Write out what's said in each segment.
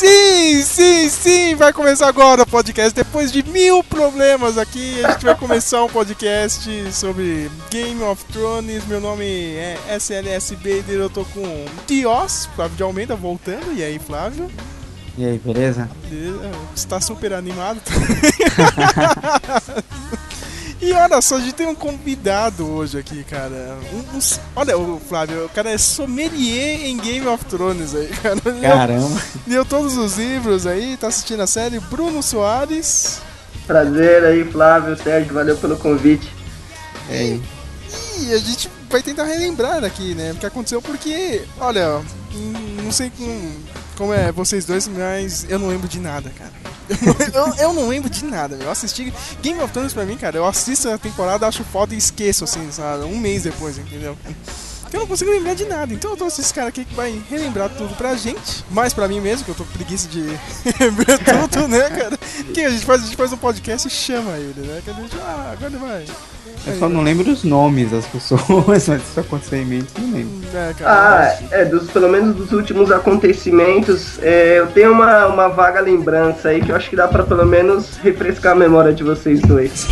Sim, sim, sim, vai começar agora o podcast. Depois de mil problemas aqui, a gente vai começar um podcast sobre Game of Thrones. Meu nome é SLS Bader, eu tô com Dios, Flávio de Almeida, voltando. E aí, Flávio? E aí, beleza? Está super animado. E olha só, a gente tem um convidado hoje aqui, cara. Um, um, olha, o Flávio, o cara é sommelier em Game of Thrones aí, cara. Caramba. Leu todos os livros aí, tá assistindo a série. Bruno Soares. Prazer aí, Flávio, Sérgio, valeu pelo convite. E, e a gente vai tentar relembrar aqui, né? O que aconteceu, porque, olha, não sei como, como é vocês dois, mas eu não lembro de nada, cara. eu, eu, não lembro de nada, eu assisti Game of Thrones pra mim, cara. Eu assisto a temporada, acho foda e esqueço, assim, sabe? Um mês depois, entendeu? Eu não consigo lembrar de nada, então eu trouxe esse cara aqui que vai relembrar tudo pra gente. Mais pra mim mesmo, que eu tô com preguiça de lembrar tudo, né, cara? Que a gente faz, a gente faz um podcast e chama ele, né? Que a gente, ah, agora ele vai. Eu só não lembro dos nomes das pessoas, mas isso acontecer em mente, não lembro. É, cara, ah, é, dos, pelo menos dos últimos acontecimentos, é, eu tenho uma, uma vaga lembrança aí que eu acho que dá pra pelo menos refrescar a memória de vocês dois.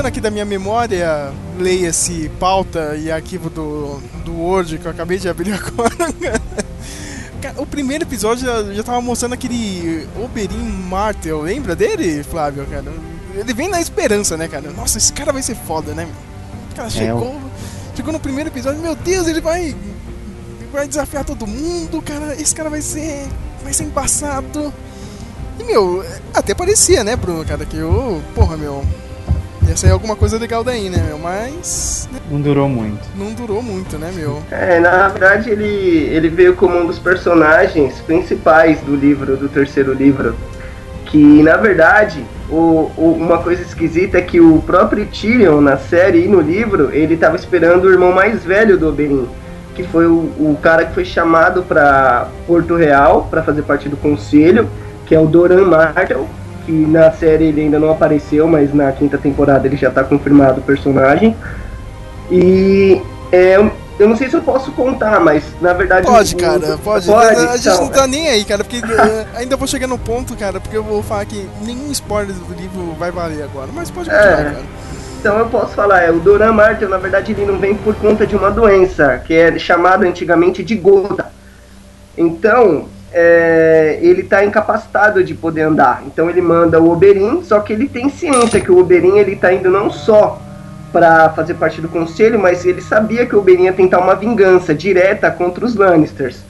Puxando aqui da minha memória, leia-se pauta e arquivo do, do Word que eu acabei de abrir agora. o primeiro episódio já, já tava mostrando aquele Oberyn Martel, lembra dele, Flávio, cara? Ele vem na esperança, né, cara? Nossa, esse cara vai ser foda, né? O cara chegou, é, chegou no primeiro episódio, meu Deus, ele vai vai desafiar todo mundo, cara. Esse cara vai ser vai ser embaçado. E meu, até parecia, né, Bruno, cara, que o, porra, meu, Ia sair alguma coisa legal daí, né, meu? Mas. Né? Não durou muito. Não durou muito, né, meu? É, na verdade ele, ele veio como um dos personagens principais do livro, do terceiro livro. Que na verdade, o, o, uma coisa esquisita é que o próprio Tyrion na série e no livro, ele estava esperando o irmão mais velho do Oberyn, que foi o, o cara que foi chamado para Porto Real para fazer parte do conselho, que é o Doran Martell que na série ele ainda não apareceu, mas na quinta temporada ele já está confirmado o personagem. E é, eu não sei se eu posso contar, mas na verdade. Pode, cara, pode. pode a gente então, não tá nem aí, cara, porque uh, ainda vou chegar no ponto, cara, porque eu vou falar que nenhum spoiler do livro vai valer agora, mas pode continuar, é. cara. Então eu posso falar, é, o Doran Martel, na verdade, ele não vem por conta de uma doença, que é chamada antigamente de gota. Então, é, ele está incapacitado de poder andar. Então ele manda o Oberyn, só que ele tem ciência que o Oberyn ele está indo não só para fazer parte do conselho, mas ele sabia que o Oberyn ia tentar uma vingança direta contra os Lannisters.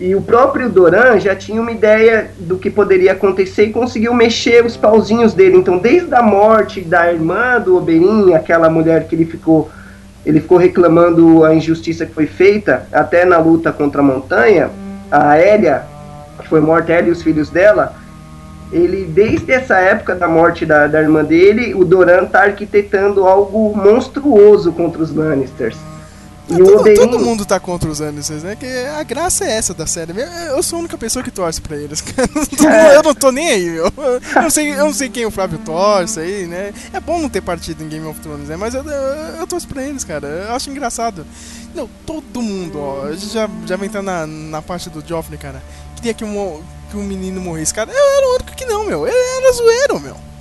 E o próprio Doran já tinha uma ideia do que poderia acontecer e conseguiu mexer os pauzinhos dele. Então, desde a morte da irmã do Oberyn, aquela mulher que ele ficou ele ficou reclamando a injustiça que foi feita, até na luta contra a montanha, a Elia, que foi morta, ela e os filhos dela, ele, desde essa época da morte da, da irmã dele, o Doran tá arquitetando algo monstruoso contra os Lannisters. Todo, todo mundo tá contra os Lannisters, né? Que a graça é essa da série. Eu sou a única pessoa que torce pra eles. É. Eu não tô nem aí, meu. Eu não, sei, eu não sei quem o Flávio torce aí, né? É bom não ter partido em Game of Thrones, né? Mas eu, eu, eu torço pra eles, cara. Eu acho engraçado. Não, todo mundo, ó. A gente já, já vai entrar na, na parte do Joffrey, cara. Queria que um, que um menino morresse, cara. Eu era o único que não, meu. Ele era zoeiro, meu.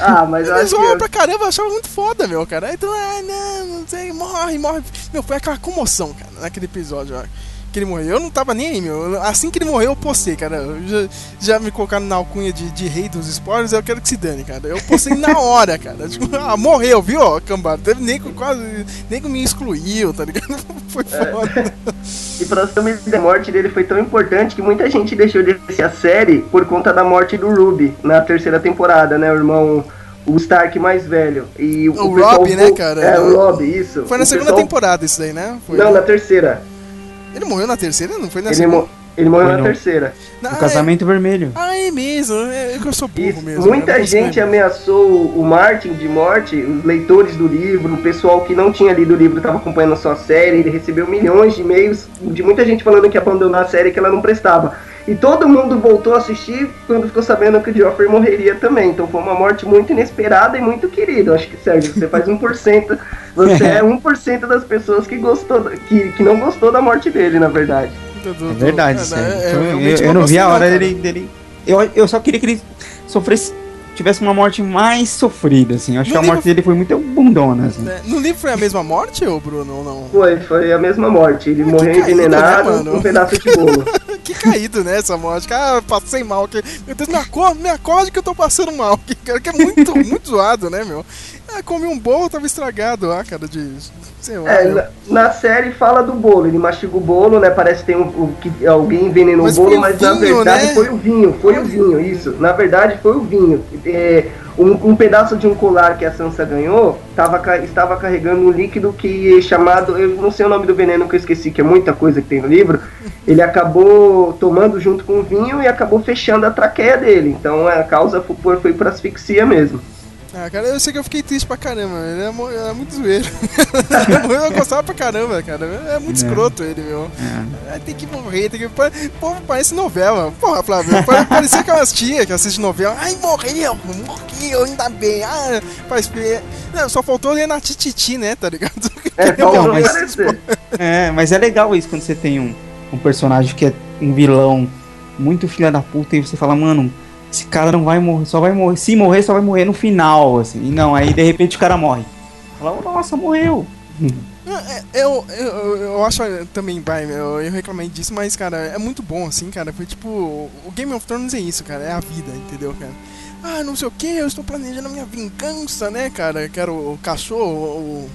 Ah, mas eu acho que... pra caramba, eu achava muito foda, meu, cara. Então, ah, não, não sei, morre, morre. Meu, foi aquela comoção, cara, naquele episódio, ó. Que ele morreu. Eu não tava nem aí, meu. Assim que ele morreu, eu postei, cara. Eu já, já me colocaram na alcunha de, de rei dos spoilers, eu quero que se dane, cara. Eu postei na hora, cara. Tipo, ah, morreu, viu, ó, cambada. Teve nem com quase. Nem com me excluiu, tá ligado? Foi foda. E pra ideia, a morte dele foi tão importante que muita gente deixou de assistir a série por conta da morte do Ruby na terceira temporada, né? O irmão. O Stark mais velho. E O pessoal Robb, né, vo- cara? É, o Robb, isso. Foi na O segunda pessoal- temporada isso daí, né? Foi. Não, na terceira. Ele morreu na terceira? Não foi na Ele, segunda? mo- ele morreu Foi na no- terceira. Ah, O casamento vermelho. É... Ah, é mesmo. É que eu sou burro Isso. mesmo. Muita não consigo gente ameaçou o Martin de morte, os leitores do livro, o pessoal que não tinha lido o livro estava acompanhando só a série, ele recebeu milhões de e-mails de muita gente falando que ia abandonar a série que ela não prestava. E todo mundo voltou a assistir quando ficou sabendo que o Joffrey morreria também. Então foi uma morte muito inesperada e muito querida. Acho que, Sérgio, você faz 1%, você é 1% das pessoas que gostou, que, que não gostou da morte dele, na verdade. É verdade, é, sério. é, Foi- eu, não vi a hora dele, dele. Eu, eu só queria que ele sofresse. Tivesse uma morte mais sofrida, assim. Eu acho No que a livro- morte dele foi muito bundona, assim. É, No livro foi a mesma morte, ô Bruno, ou não? Foi, foi a mesma morte. Ele que morreu caído, envenenado né, mano? com um pedaço de bolo. que caído, né, essa morte. Cara, passei mal. Que... Meu Deus, me acorde, me acorde que eu tô passando mal. Que, cara, que é muito, muito zoado, né, meu? Ah, comi um bolo, tava estragado lá, cara, de... Sei lá, É, na, na série fala do bolo, ele mastiga o bolo, né? Parece que tem um, um- que alguém envenenou Mas o bolo, mas na vinho, verdade né? foi o vinho, foi o vinho, isso. Na verdade foi o vinho. É, um, um pedaço de um colar que a Sansa ganhou tava, estava carregando um líquido que é chamado, eu não sei o nome do veneno que eu esqueci, que é muita coisa que tem no livro. Ele acabou tomando junto com o vinho e acabou fechando a traqueia dele. Então a causa foi, foi por asfixia mesmo. Ah, cara, eu sei que eu fiquei triste pra caramba. Ele é, é muito zoeiro. eu gostava pra caramba, cara. É muito É. escroto ele, meu. É. É, tem que morrer, tem que. Pô, parece novela. Porra, Flávio, pare- parecia aquelas tias que assistem novela. Ai, morreu, morreu, ainda bem. Ah, faz. Não, só faltou ler na Tititi, né, tá ligado? É, Então, mas- aparecer. É, mas é legal isso quando você tem um, um personagem que é um vilão muito filha da puta e você fala, mano, esse cara não vai morrer, só vai morrer. Se morrer, só vai morrer no final, assim. E não, aí de repente o cara morre. Fala, nossa, morreu. Eu, eu, eu acho também, vai, eu, eu reclamei disso, mas, cara, é muito bom, assim, cara. Foi tipo. O Game of Thrones é isso, cara. É a vida, entendeu, cara? Ah, não sei o que, eu estou planejando a minha vingança, né, cara? Que era o cachorro, o.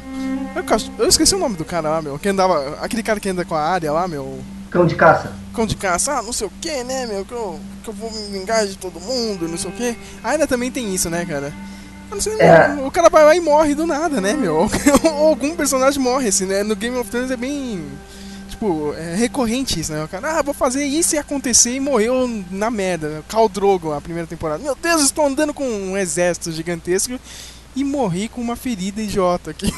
é cachorro- Eu esqueci o nome do cara lá, meu. Que andava. Aquele cara que anda com a área lá, meu. Cão de caça. Cão de caça, ah, não sei o que, né, meu? Que eu, que eu vou me vingar de todo mundo, não sei o que. Ainda também tem isso, né, cara? Sei, É. o cara vai lá e morre do nada, né, meu? Ou algum personagem morre, assim, né? No Game of Thrones é bem. Tipo, é recorrente isso, né? O cara, ah, vou fazer isso e acontecer e morreu na merda. Khal Drogo, a primeira temporada. Meu Deus, estou andando com um exército gigantesco e morri com uma ferida idiota aqui.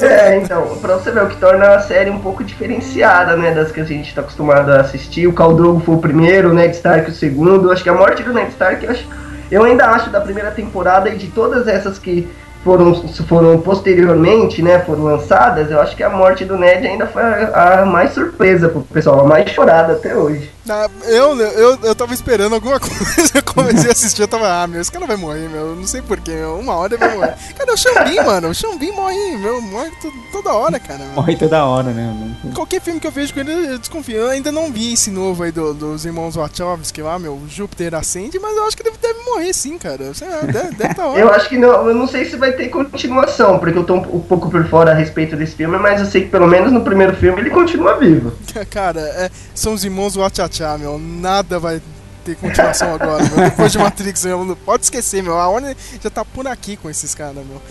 É, então, pra você ver o que torna a série um pouco diferenciada, né, das que a gente tá acostumado a assistir. O Khal Drogo foi o primeiro, o Ned Stark o segundo. Acho que a morte do Ned Stark, eu, acho- eu ainda acho da primeira temporada e de todas essas que foram, foram posteriormente, né, foram lançadas, eu acho que a morte do Ned ainda foi a, a mais surpresa pro pessoal, a mais chorada até hoje. Ah, Eu, eu, eu tava esperando alguma coisa, eu comecei a assistir, eu tava, ah, meu, esse cara vai morrer, meu, não sei porquê, meu, uma hora ele vai morrer. Cara, o Xambin, mano, o Xambin morre, meu, morre to- toda hora, cara. Morre toda hora, né? Qualquer filme que eu vejo com ele, eu desconfio. Eu ainda não vi esse novo aí do- dos irmãos Wachowski lá, meu, Júpiter acende, mas eu acho que ele deve morrer sim, cara. Sei lá, deve, deve tá Eu hora. acho que não, eu não sei se vai ter continuação, porque eu tô um, um pouco por fora a respeito desse filme, mas eu sei que pelo menos no primeiro filme ele continua vivo. Cara, é, são os irmãos Wachachá, meu, nada vai ter continuação agora, meu. Depois de Matrix, meu, pode esquecer, meu, a Warner já tá por aqui com esses caras, meu.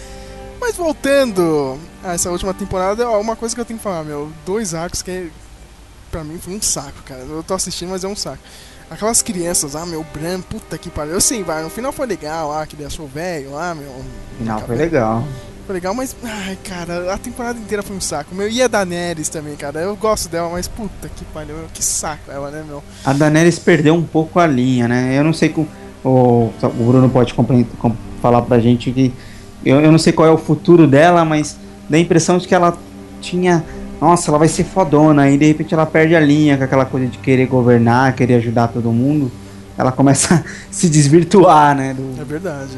Mas voltando a essa última temporada, ó, uma coisa que eu tenho que falar, meu, dois arcos que pra mim foi um saco, cara. Eu tô assistindo, mas é um saco. Aquelas crianças, ah, meu, Bran, puta que pariu. Eu sei, vai, no final foi legal, ah, que achou velho lá, meu. Não, foi legal. Foi legal, mas, ai, cara, a temporada inteira foi um saco. Meu, e a Daenerys também, cara. Eu gosto dela, mas puta que pariu, que saco ela, né, meu? A Daenerys perdeu um pouco a linha, né? Eu não sei com o, Bruno pode falar pra gente que eu, eu não sei qual é o futuro dela, mas dá a impressão de que ela tinha, nossa, ela vai ser fodona e de repente ela perde a linha com aquela coisa de querer governar, querer ajudar todo mundo. Ela começa a se desvirtuar, né? do- É verdade.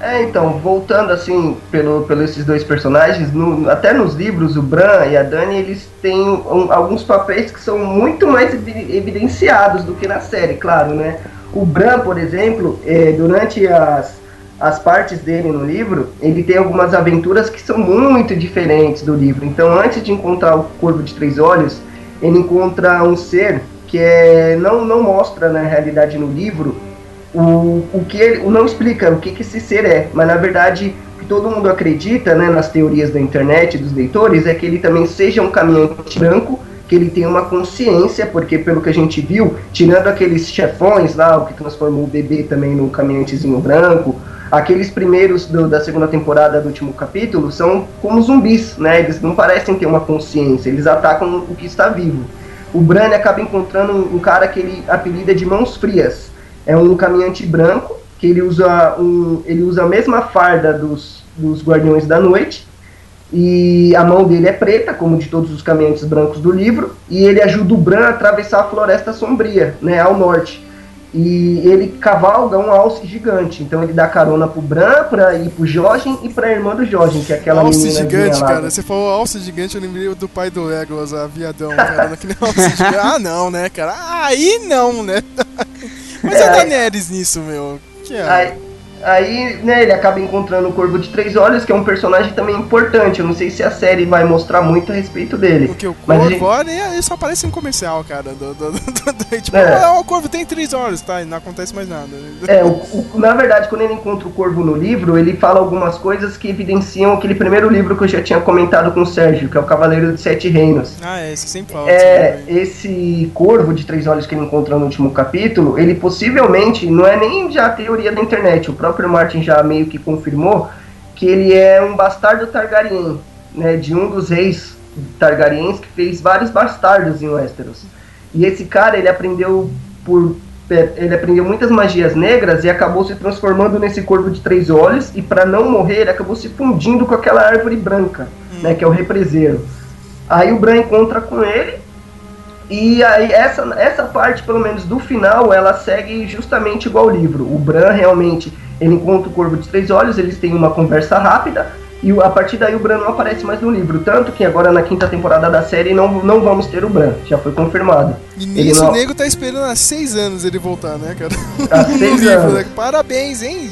É, então, voltando assim, pelo, pelo esses dois personagens, no, até nos livros, o Bran e a Dani, eles têm um, alguns papéis que são muito mais evidenciados do que na série, claro, né? O Bran, por exemplo, é, durante as, as partes dele no livro, ele tem algumas aventuras que são muito diferentes do livro. Então, antes de encontrar o Corvo de Três Olhos, ele encontra um ser que é, não, não mostra na realidade no livro o, o que ele não explica o que, que esse ser é, mas na verdade o que todo mundo acredita né, nas teorias da internet dos leitores é que ele também seja um caminhante branco que ele tem uma consciência, porque pelo que a gente viu, tirando aqueles chefões lá, o que transformou o bebê também no caminhantezinho branco, aqueles primeiros do, da segunda temporada do último capítulo são como zumbis, né? Eles não parecem ter uma consciência, eles atacam o que está vivo. O Bran acaba encontrando um, um cara que ele apelida de Mãos Frias. É um caminhante branco, que ele usa, um, ele usa a mesma farda dos, dos Guardiões da Noite, e a mão dele é preta, como de todos os caminhantes brancos do livro, e ele ajuda o Bran a atravessar a Floresta Sombria, né, ao norte. E ele cavalga um alce gigante, então ele dá carona pro Bran, pra ir pro Jorgen e pra irmã do Jorgen, que é aquela Alce gigante, lá. cara. Você falou alce gigante, eu lembrei do pai do Legolas, a viadão, cara, alce gigante. Ah, não, né, cara? Aí não, né? Mas é, a Daenerys nisso, meu. Que é? Aí, Aí, né, ele acaba encontrando o Corvo de Três Olhos, que é um personagem também importante. Eu não sei se a série vai mostrar muito a respeito dele. Porque o Corvo, gente... olha, ele só aparece em comercial, cara. Do, do, do, tipo, é. Ah, o Corvo tem três olhos, tá? E não acontece mais nada. É, o, o, na verdade, quando ele encontra o Corvo no livro, ele fala algumas coisas que evidenciam aquele primeiro livro que eu já tinha comentado com o Sérgio, que é o Cavaleiro de Sete Reinos. Ah, é, esse sempre fala. É, esse Corvo de Três Olhos que ele encontra no último capítulo, ele possivelmente, não é nem já a teoria da internet, o próprio próprio Martin já meio que confirmou que ele é um bastardo Targaryen, né, de um dos reis Targaryens que fez vários bastardos em Westeros. E esse cara, ele aprendeu por é, ele aprendeu muitas magias negras e acabou se transformando nesse corvo de três olhos e para não morrer, ele acabou se fundindo com aquela árvore branca, hum. né, que é o represeiro. Aí o Bran encontra com ele e aí essa, essa parte, pelo menos do final, ela segue justamente igual ao livro. O Bran realmente ele encontra o Corvo de Três Olhos, eles têm uma conversa rápida, e a partir daí o Bran não aparece mais no livro. Tanto que agora na quinta temporada da série não, não vamos ter o Bran, já foi confirmado. E nisso não... o nego tá esperando há seis anos ele voltar, né, cara? Há seis livro, anos. Né? Parabéns, hein?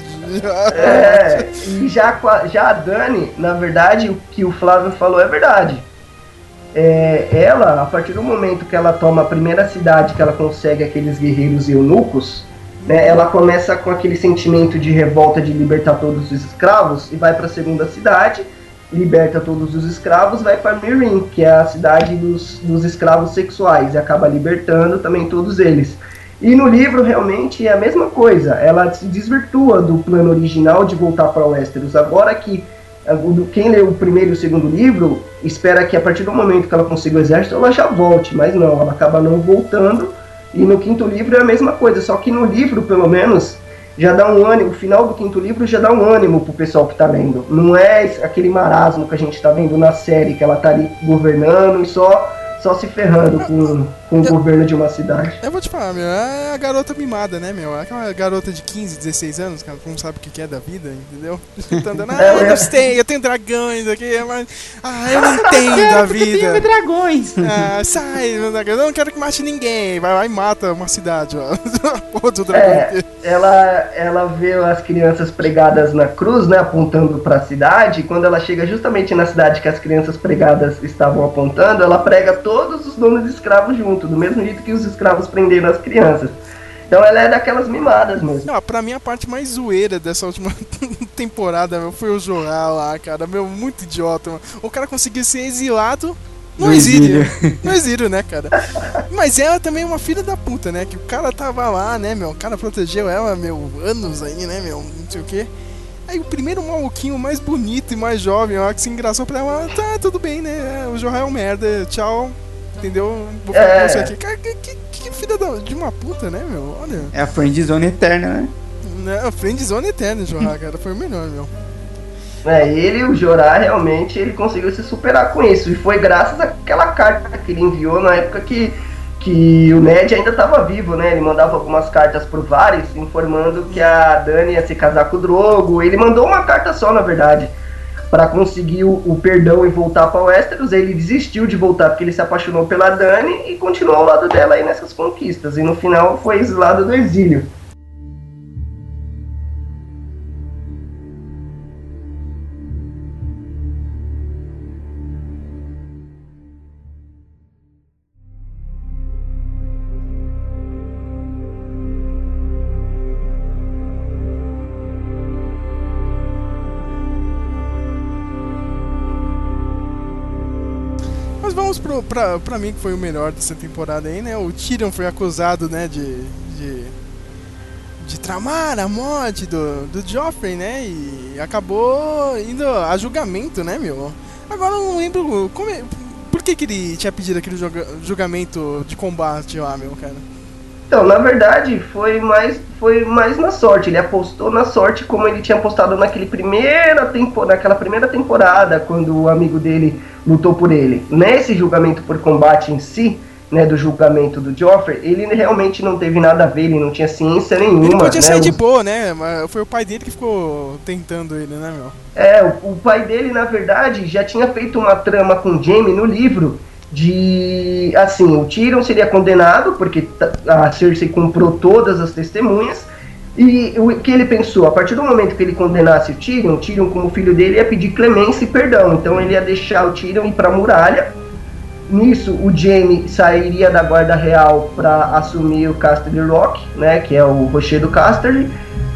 É, e já, já a Dani, na verdade, o que o Flávio falou é verdade. É, ela, a partir do momento que ela toma a primeira cidade que ela consegue aqueles guerreiros eunucos, né, ela começa com aquele sentimento de revolta de libertar todos os escravos e vai para a segunda cidade, liberta todos os escravos, vai para Mirin, que é a cidade dos, dos escravos sexuais, e acaba libertando também todos eles. E no livro realmente é a mesma coisa, ela se desvirtua do plano original de voltar para Westeros. Agora que eh, quem lê o primeiro e o segundo livro espera que a partir do momento que ela consiga o exército ela já volte, mas não, ela acaba não voltando e no quinto livro é a mesma coisa, só que no livro, pelo menos, já dá um ânimo, o final do quinto livro já dá um ânimo pro pessoal que tá lendo. Não é aquele marasmo que a gente tá vendo na série, que ela tá ali governando e só só se ferrando com, com o governo de uma cidade. Eu vou te falar, meu, é a garota mimada, né, meu? É aquela garota de 15, 16 anos, cara, que não sabe o que é da vida, entendeu? Tá andando, ah, eu, eu tenho, eu tenho dragões aqui, mas. Ah, eu não entendo da vida. Eu tenho dragões. Ah, sai, eu não quero que mate ninguém. Vai lá e mata uma cidade, ó. Outro dragão. É, ela, ela vê as crianças pregadas na cruz, né, apontando para a cidade, e quando ela chega justamente na cidade que as crianças pregadas estavam apontando, ela prega todos os donos de escravos junto, do mesmo jeito que os escravos prenderam as crianças. Então ela é daquelas mimadas mesmo. Não, pra mim a parte mais zoeira dessa última temporada meu, foi o Joral lá, cara. Meu, muito idiota. Mano. O cara conseguiu ser exilado no exílio. No exílio, né, cara? Mas ela também é uma filha da puta, né? Que o cara tava lá, né, meu? O cara protegeu ela, meu, anos aí, né, meu? Não sei o quê. Aí o primeiro maluquinho mais bonito e mais jovem lá que se engraçou pra ela, tá, tudo bem, né? O Jorra é um merda, tchau. Entendeu? Vou ficar é. com isso aqui. Cara, que, que, que filha de uma puta, né, meu? Olha. É a friendzone eterna, né? É a friendzone eterna, Jorra, cara. Foi o melhor, meu. É, ele, o Jorah, realmente, ele conseguiu se superar com isso. E foi graças àquela carta que ele enviou na época que que o Ned ainda estava vivo, né? Ele mandava algumas cartas pro Varys informando que a Dani ia se casar com o Drogo. Ele mandou uma carta só, na verdade, para conseguir o, o, perdão e voltar para Westeros. Ele desistiu de voltar porque ele se apaixonou pela Dani e continuou ao lado dela aí nessas conquistas. E no final foi exilado do exílio. Pra, pra mim, que foi o melhor dessa temporada aí, né? O Tyrion foi acusado, né, de. de, de tramar a morte do, do Joffrey, né? E acabou indo a julgamento, né, meu? Agora eu não lembro. Como é, por que, que ele tinha pedido aquele julgamento de combate lá, meu cara? Então, na verdade, foi mais, foi mais na sorte. Ele apostou na sorte como ele tinha apostado naquele primeira tempo, naquela primeira temporada, quando o amigo dele lutou por ele. Nesse julgamento por combate em si, né, do julgamento do Joffrey, ele realmente não teve nada a ver, ele não tinha ciência nenhuma. Ele podia né, sair de boa, né? Mas foi o pai dele que ficou tentando ele, né, meu? É, o, o pai dele, na verdade, já tinha feito uma trama com Jaime no livro de assim, o Tyrion seria condenado porque a Cersei comprou todas as testemunhas e o que ele pensou, a partir do momento que ele condenasse o Tyrion, o Tyrion como filho dele ia pedir clemência e perdão, então ele ia deixar o Tyrion ir para a muralha. Nisso, o Jaime sairia da guarda real para assumir o Casterly Rock, né, que é o rochedo Casterly,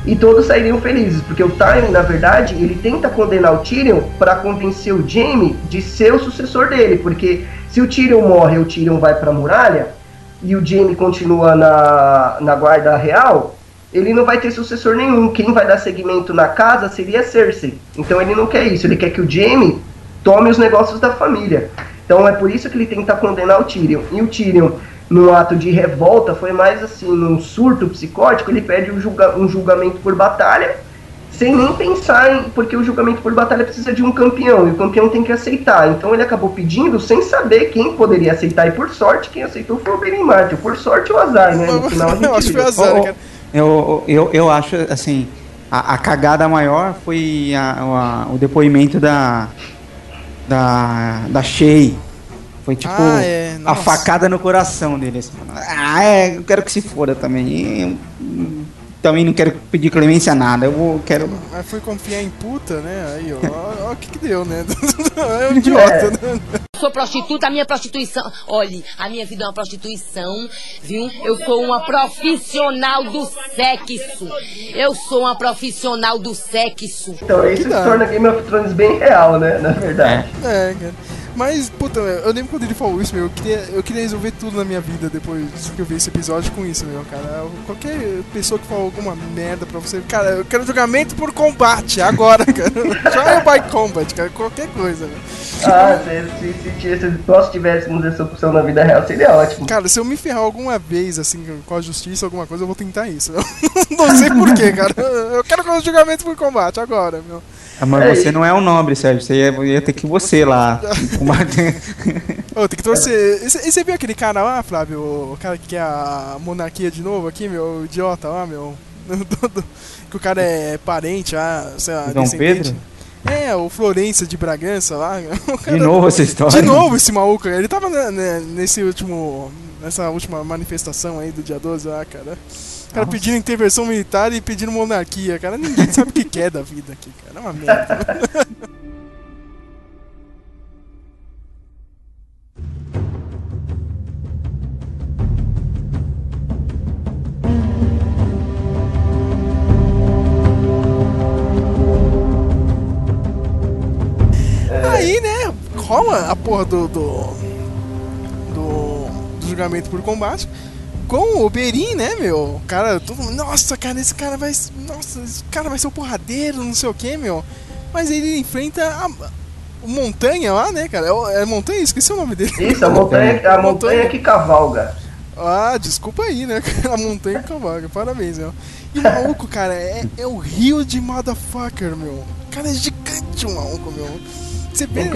e todos sairiam felizes, porque o Time, na verdade, ele tenta condenar o Tyrion para convencer o Jaime de ser o sucessor dele, porque se o Tyrion morre, o Tyrion vai para a muralha e o Jaime continua na, na guarda real, ele não vai ter sucessor nenhum. Quem vai dar seguimento na casa seria Cersei. Então ele não quer isso, ele quer que o Jaime tome os negócios da família. Então é por isso que ele tenta condenar o Tyrion. E o Tyrion, no ato de revolta, foi mais assim, num surto psicótico, ele pede um, julga um julgamento por batalha sem nem pensar em. Porque o julgamento por batalha precisa de um campeão, e o campeão tem que aceitar. Então ele acabou pedindo sem saber quem poderia aceitar, e por sorte quem aceitou foi o Benny Martin. Por sorte o azar, né? No final, eu acho que foi azar, cara. Eu, eu, eu acho, assim, a, a cagada maior foi a, a, o depoimento da. da. da Shea. Foi tipo ah, é. a facada no coração dele. Assim. Ah, é, eu quero que se foda também também não quero pedir clemência a nada. Eu vou, quero. Mas foi confiar em puta, né? Aí, ó, o que, que deu, né? é um idiota, é. né? Sou prostituta, a minha prostituição. Olhe, a minha vida é uma prostituição, viu? Eu sou uma profissional do sexo. Eu sou uma profissional do sexo. Então, isso se torna Game of Thrones bem real, né? Na verdade. É, é cara. Mas, puta, eu lembro quando ele falou isso, meu, eu queria, eu queria resolver tudo na minha vida depois que eu vi esse episódio com isso, meu, cara. Qualquer pessoa que falou alguma merda pra você, cara, eu quero julgamento por combate, agora, cara. Joga by combat, cara, qualquer coisa, meu. Ah, se, se, se, se nós tivéssemos essa opção na vida real, seria ótimo. Cara, se eu me ferrar alguma vez, assim, com a justiça, alguma coisa, eu vou tentar isso. Não sei porquê, cara. Eu quero julgamento por combate, agora, meu. Mas é, você não é um nobre, Sérgio. Você ia, ia ter que você lá oh, tem que torcer. E você viu aquele cara lá, Flávio? O cara que quer a monarquia de novo aqui, meu? O idiota lá, meu. que o cara é parente, ah, sei lá, Dom Pedro? É, o Florença de Bragança lá. Cara, de novo essa história. De novo esse maluco. Ele tava né, nesse último. Nessa última manifestação aí do dia 12 lá, cara. O cara pedindo intervenção militar e pedindo monarquia, cara. Ninguém sabe o que quer da vida aqui, cara. É uma merda. Aí, né, rola a porra do, do, do, do julgamento por combate com o Berin, né, meu? O cara, todo mundo, nossa, cara, esse cara vai. Nossa, esse cara vai ser o um porradeiro, não sei o que, meu. Mas ele enfrenta a, o Montanha lá, né, cara? É, é Montanha? Esqueci o nome dele. Isso, a montanha, a montanha que cavalga. Ah, desculpa aí, né? A montanha que cavalga, parabéns, meu. E o maluco, cara, é, é o rio de motherfucker, meu. O cara é gigante, o maluco, meu. Você vê.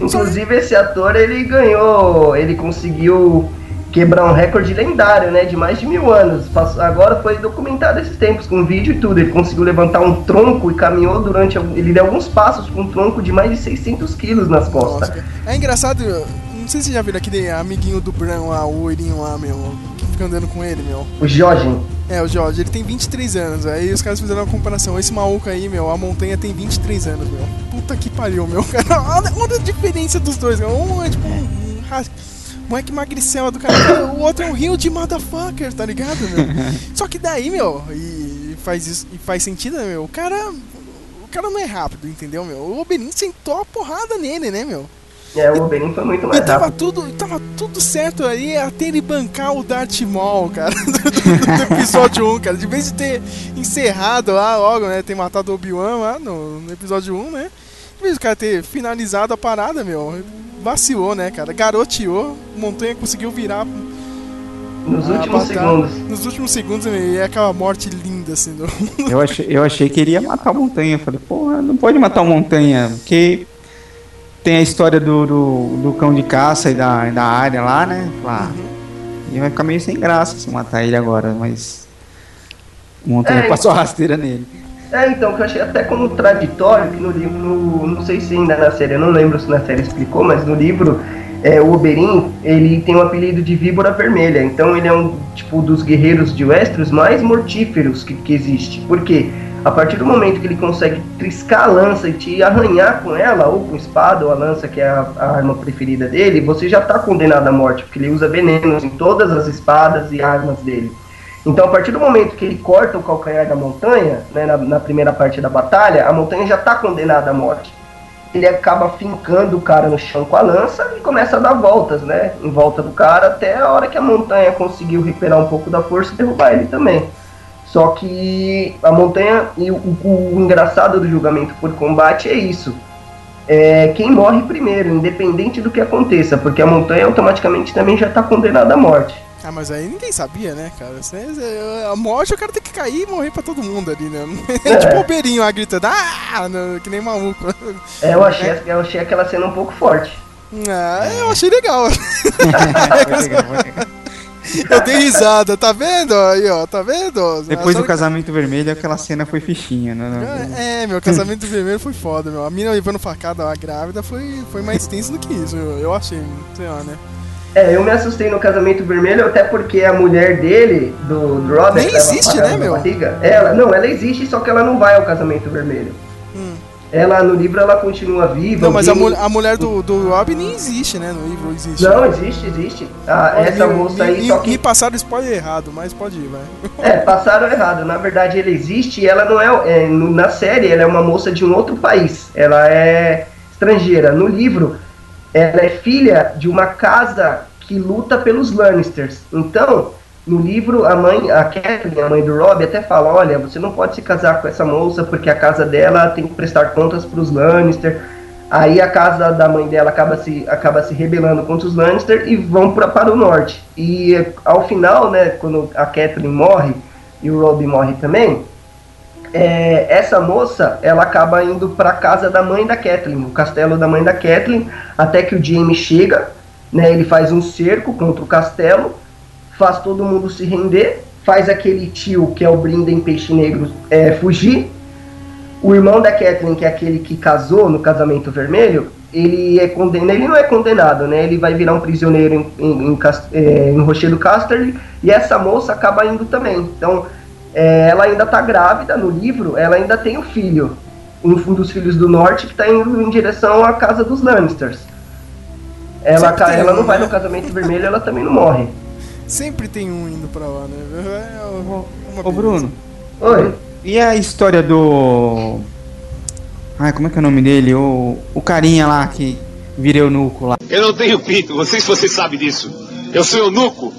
Inclusive, esse ator, ele ganhou. Ele conseguiu quebrar um recorde lendário, né, de mais de mil anos. Agora foi documentado esses tempos, com vídeo e tudo. Ele conseguiu levantar um tronco e caminhou durante. Ele deu alguns passos com um tronco de mais de 600 quilos nas costas. Nossa. É engraçado, não sei se você já viram aquele amiguinho do Bran lá, o oirinho lá, meu, que fica andando com ele, meu. O Jorge. É, o Jorge, ele tem 23 anos, aí os caras fizeram uma comparação. Esse maluco aí, meu, a montanha tem 23 anos, meu. Puta que pariu, meu, cara. Olha, a diferença dos dois, meu. Um é tipo um, um moleque magricela do cara, o outro é um rio de motherfucker, tá ligado, meu? Só que daí, meu, e faz isso, e faz sentido, né, meu? O cara. O cara não é rápido, entendeu, meu? O Oberyn sentou a porrada nele, né, meu? É, o Oberyn foi muito E mais tava rápido. tudo, tava tudo certo ali até ele bancar o Darth Maul, cara, do, do- do episódio 1, cara. De vez de ter encerrado lá logo, né, ter matado o Obi-Wan lá no, no episódio 1, né. De vez o cara ter finalizado a parada, meu, vacilou, né, cara. Garoteou, Montanha conseguiu virar Nos a últimos batalha. segundos. Nos últimos segundos, e é aquela morte linda, assim, do... Eu achei, eu achei que ele ia matar o Montanha. Eu falei, porra, não pode matar o Montanha, porque tem a história do, do, do cão de caça e da, da área lá, né? Lá. E vai ficar meio sem graça se matar ele agora, mas. O Montanha É, passou a rasteira nele. É, então, que eu achei até contraditório que no livro, não sei se ainda na série, eu não lembro se na série explicou, mas no livro é, o Oberyn, ele tem o apelido de Víbora Vermelha, então ele é um, tipo, dos guerreiros de Westeros mais mortíferos que, que existe. Por quê? A partir do momento que ele consegue triscar a lança e te arranhar com ela, ou com espada, ou a lança, que é a, a arma preferida dele, você já está condenado à morte, porque ele usa venenos em todas as espadas e armas dele. Então, a partir do momento que ele corta o calcanhar da montanha, né, na, na primeira parte da batalha, a montanha já está condenada à morte. Ele acaba fincando o cara no chão com a lança e começa a dar voltas, né, em volta do cara, até a hora que a montanha conseguiu recuperar um pouco da força e derrubar ele também. Só que a montanha, e o, o- o engraçado do julgamento por combate é isso. É quem morre primeiro, independente do que aconteça, porque a montanha automaticamente também já está condenada à morte. Ah, mas aí ninguém sabia, né, cara? É- A morte, o cara tem que cair e morrer pra todo mundo ali, né? É tipo o Beirinho lá gritando, ah, que nem maluco. É, eu achei, eu achei aquela cena um pouco forte. Ah, eu achei legal. Eu dei risada, tá vendo? Aí, ó, tá vendo? Depois do casamento vermelho, aquela cena foi fichinha, né? É, meu casamento vermelho foi foda, meu. A mina levando facada lá grávida foi, foi mais tenso do que isso, eu, eu achei, sei lá, né? É, eu me assustei no casamento vermelho, até porque a mulher dele, do, do Robert, Nem existe, né, meu? barriga, ela, não, ela existe, só que ela não vai ao casamento vermelho. Hum. Ela, no livro, ela continua viva. Não, mas a, mul- a mulher do, do Rob nem existe, né? No livro existe. Não, existe, existe. Ah, Olha, essa me- moça me, aí, só me, que... me passaram spoiler errado, mas pode ir, vai. É, passaram errado. Na verdade, ela existe e ela não é, é, Na série, ela é uma moça de um outro país. Ela é estrangeira. No livro, ela é filha de uma casa que luta pelos Lannisters. Então, no livro, a mãe, a Kathleen, a mãe do Rob, até fala: olha, você não pode se casar com essa moça porque a casa dela tem que prestar contas para os Lannister. Aí a casa da mãe dela acaba se, acaba se rebelando contra os Lannister e vão pra, para o norte. E ao final, né, quando a Kathleen morre e o Robb morre também, é, essa moça ela acaba indo para casa da mãe da Kathleen, o castelo da mãe da Kathleen, até que o Jaime chega, né, ele faz um cerco contra o castelo, faz todo mundo se render, faz aquele tio que é o Brinden Peixe Negro é, fugir. O irmão da Kathleen, que é aquele que casou no casamento vermelho, ele é condenado, ele não é condenado, né? Ele vai virar um prisioneiro em, em, em, é, em Rochedo Casterly e essa moça acaba indo também. Então, é, ela ainda tá grávida no livro, ela ainda tem o filho, um, um dos filhos do norte que tá indo em direção à casa dos Lannisters. Ela, Sempre tem ela um, não vai né? no casamento vermelho, ela também não morre. Sempre tem um indo pra lá, né? É uma Ô Bruno, Oi. e a história do. Ai, como é que é o nome dele? O, o carinha lá que vira eunuco lá. Eu não tenho pinto, não sei se você sabe disso. Eu sou eunuco.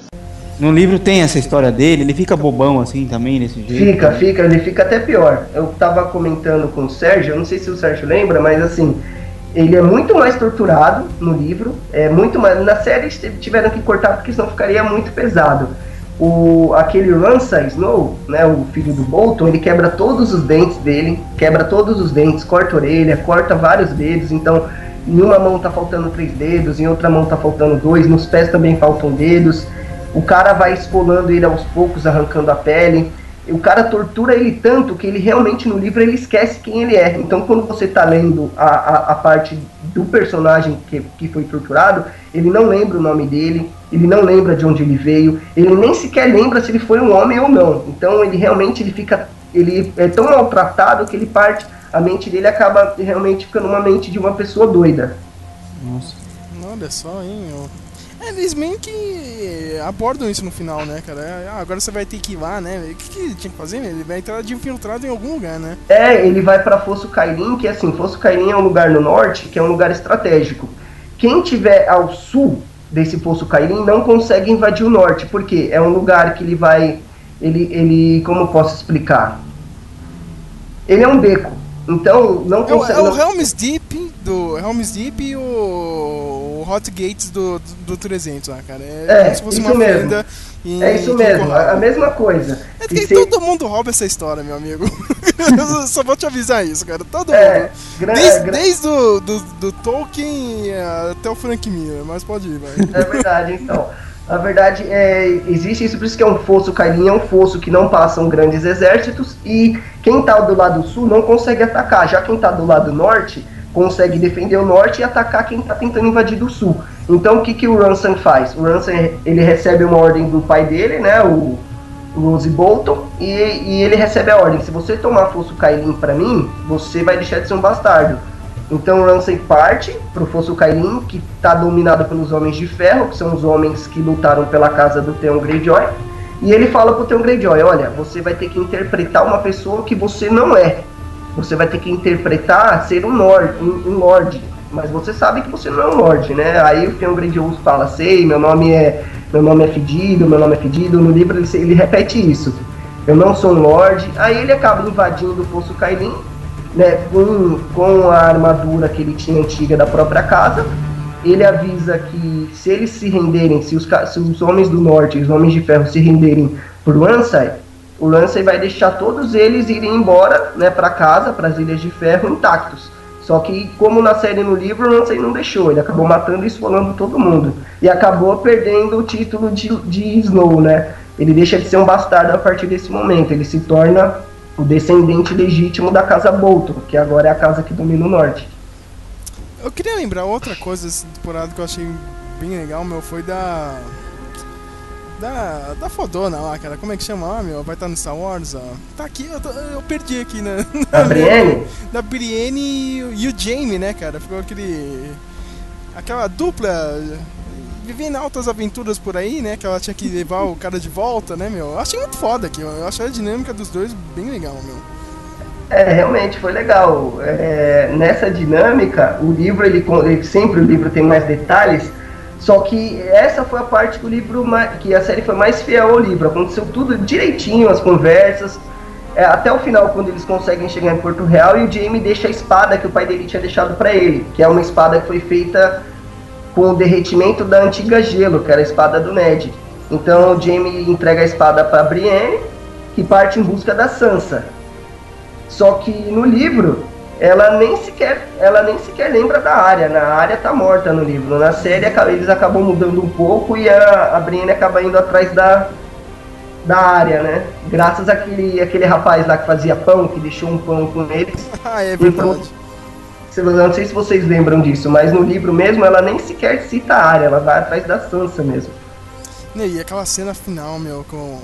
No livro tem essa história dele, ele fica bobão assim também, desse jeito. Fica, fica, ele fica até pior. Eu tava comentando com o Sérgio, eu não sei se o Sérgio lembra, mas assim, ele é muito mais torturado no livro, é muito mais. Na série tiveram que cortar porque senão ficaria muito pesado. O, aquele Ramsay Snow, né, o filho do Bolton, ele quebra todos os dentes dele, quebra todos os dentes, corta a orelha, corta vários dedos, então em uma mão tá faltando três dedos, em outra mão tá faltando dois, nos pés também faltam dedos. O cara vai esfolando ele aos poucos, arrancando a pele. O cara tortura ele tanto que ele realmente no livro ele esquece quem ele é. Então quando você está lendo a, a, a, parte do personagem que, que foi torturado, ele não lembra o nome dele, ele não lembra de onde ele veio, ele nem sequer lembra se ele foi um homem ou não. Então ele realmente ele fica. Ele é tão maltratado que ele parte. A mente dele acaba realmente ficando uma mente de uma pessoa doida. Nossa. Olha só, hein? Eles meio que abordam isso no final, né, cara? É, ah, agora você vai ter que ir lá, né? O que, que ele tinha que fazer? Ele vai entrar de infiltrado em algum lugar, né? É, ele vai para Fosso Kairin, que assim, Fosso Kairin é um lugar no norte, que é um lugar estratégico. Quem tiver ao sul desse Fosso Kairin não consegue invadir o norte, porque é um lugar que ele vai. Ele, ele como eu posso explicar? Ele é um beco. Então, não consegue. É o, é o Helm's Deep do Helm's Deep e o, Hot Gates do, do, do 300 lá, cara. É, é se fosse uma mesmo. é isso mesmo, a, a, mesma coisa. É que se... todo mundo rouba essa história, meu amigo. só vou te avisar isso, cara. Todo é, mundo. Desde, desde do, do, do, Tolkien até o Frank Miller, mas pode ir, vai. É verdade, então. Na verdade, é, existe isso, por isso que é um fosso Kairin, é um fosso que não passam grandes exércitos e quem está do lado sul não consegue atacar. Já quem está do lado norte consegue defender o norte e atacar quem está tentando invadir do sul. Então o que, que o Ransom faz? O Ransom ele recebe uma ordem do pai dele, né, o Rose Bolton, e, e ele recebe a ordem: se você tomar Fosso Kailin para mim, você vai deixar de ser um bastardo. Então o Ramsay parte para o Fosso Kailin, que está dominado pelos Homens de Ferro, que são os homens que lutaram pela casa do Theon Greyjoy. E ele fala pro Theon Greyjoy: olha, você vai ter que interpretar uma pessoa que você não é. Você vai ter que interpretar ser um lord, um, um lord. Mas você sabe que você não é um lord, né? Aí o Theon Greyjoy fala: sei, meu nome é meu nome é fedido, meu nome é fedido. No livro ele, ele repete isso. Eu não sou um lord. Aí ele acaba invadindo o Fosso Kailin, né? Com, com a armadura que ele tinha antiga da própria casa ele avisa que se eles se renderem, se os, se os homens do norte, os homens de ferro se renderem por Lansai, o Lansai vai deixar todos eles irem embora, né, para casa, para as Ilhas de Ferro intactos. Só que como na série no livro, o Lansai não deixou, ele acabou matando e esfolando todo mundo e acabou perdendo o título de, de Snow, né? Ele deixa de ser um bastardo a partir desse momento, ele se torna o descendente legítimo da casa Bolton, que agora é a casa que domina o norte. Eu queria lembrar outra coisa dessa temporada que eu achei bem legal, meu, foi da. Da, da fodona lá, cara. Como é que chama lá, meu? Vai estar no Star Wars, ó. Tá aqui, eu, tô, eu perdi aqui, né? Da Brienne? Da Brienne e o Jamie, né, cara? Ficou aquele. Aquela dupla vivendo altas aventuras por aí, né? Que ela tinha que levar o cara de volta, né, meu? Eu achei muito foda aqui, eu achei a dinâmica dos dois bem legal, meu. É, realmente foi legal. É, nessa dinâmica, o livro, ele, ele, sempre o livro tem mais detalhes, só que essa foi a parte que o livro, que a série foi mais fiel ao livro. Aconteceu tudo direitinho, as conversas, é, até o final, quando eles conseguem chegar em Porto Real e o Jamie deixa a espada que o pai dele tinha deixado para ele, que é uma espada que foi feita com o derretimento da antiga gelo, que era a espada do Ned. Então o Jamie entrega a espada para Brienne, que parte em busca da Sansa. Só que no livro ela nem sequer ela nem sequer lembra da área. Na área tá morta no livro. Na série eles acabam mudando um pouco e a, a Brienne acaba indo atrás da da área, né? Graças àquele, àquele rapaz lá que fazia pão, que deixou um pão com eles. ah, é verdade. Então, não sei se vocês lembram disso, mas no livro mesmo ela nem sequer cita a área, ela vai atrás da Sansa mesmo. E aquela cena final, meu, com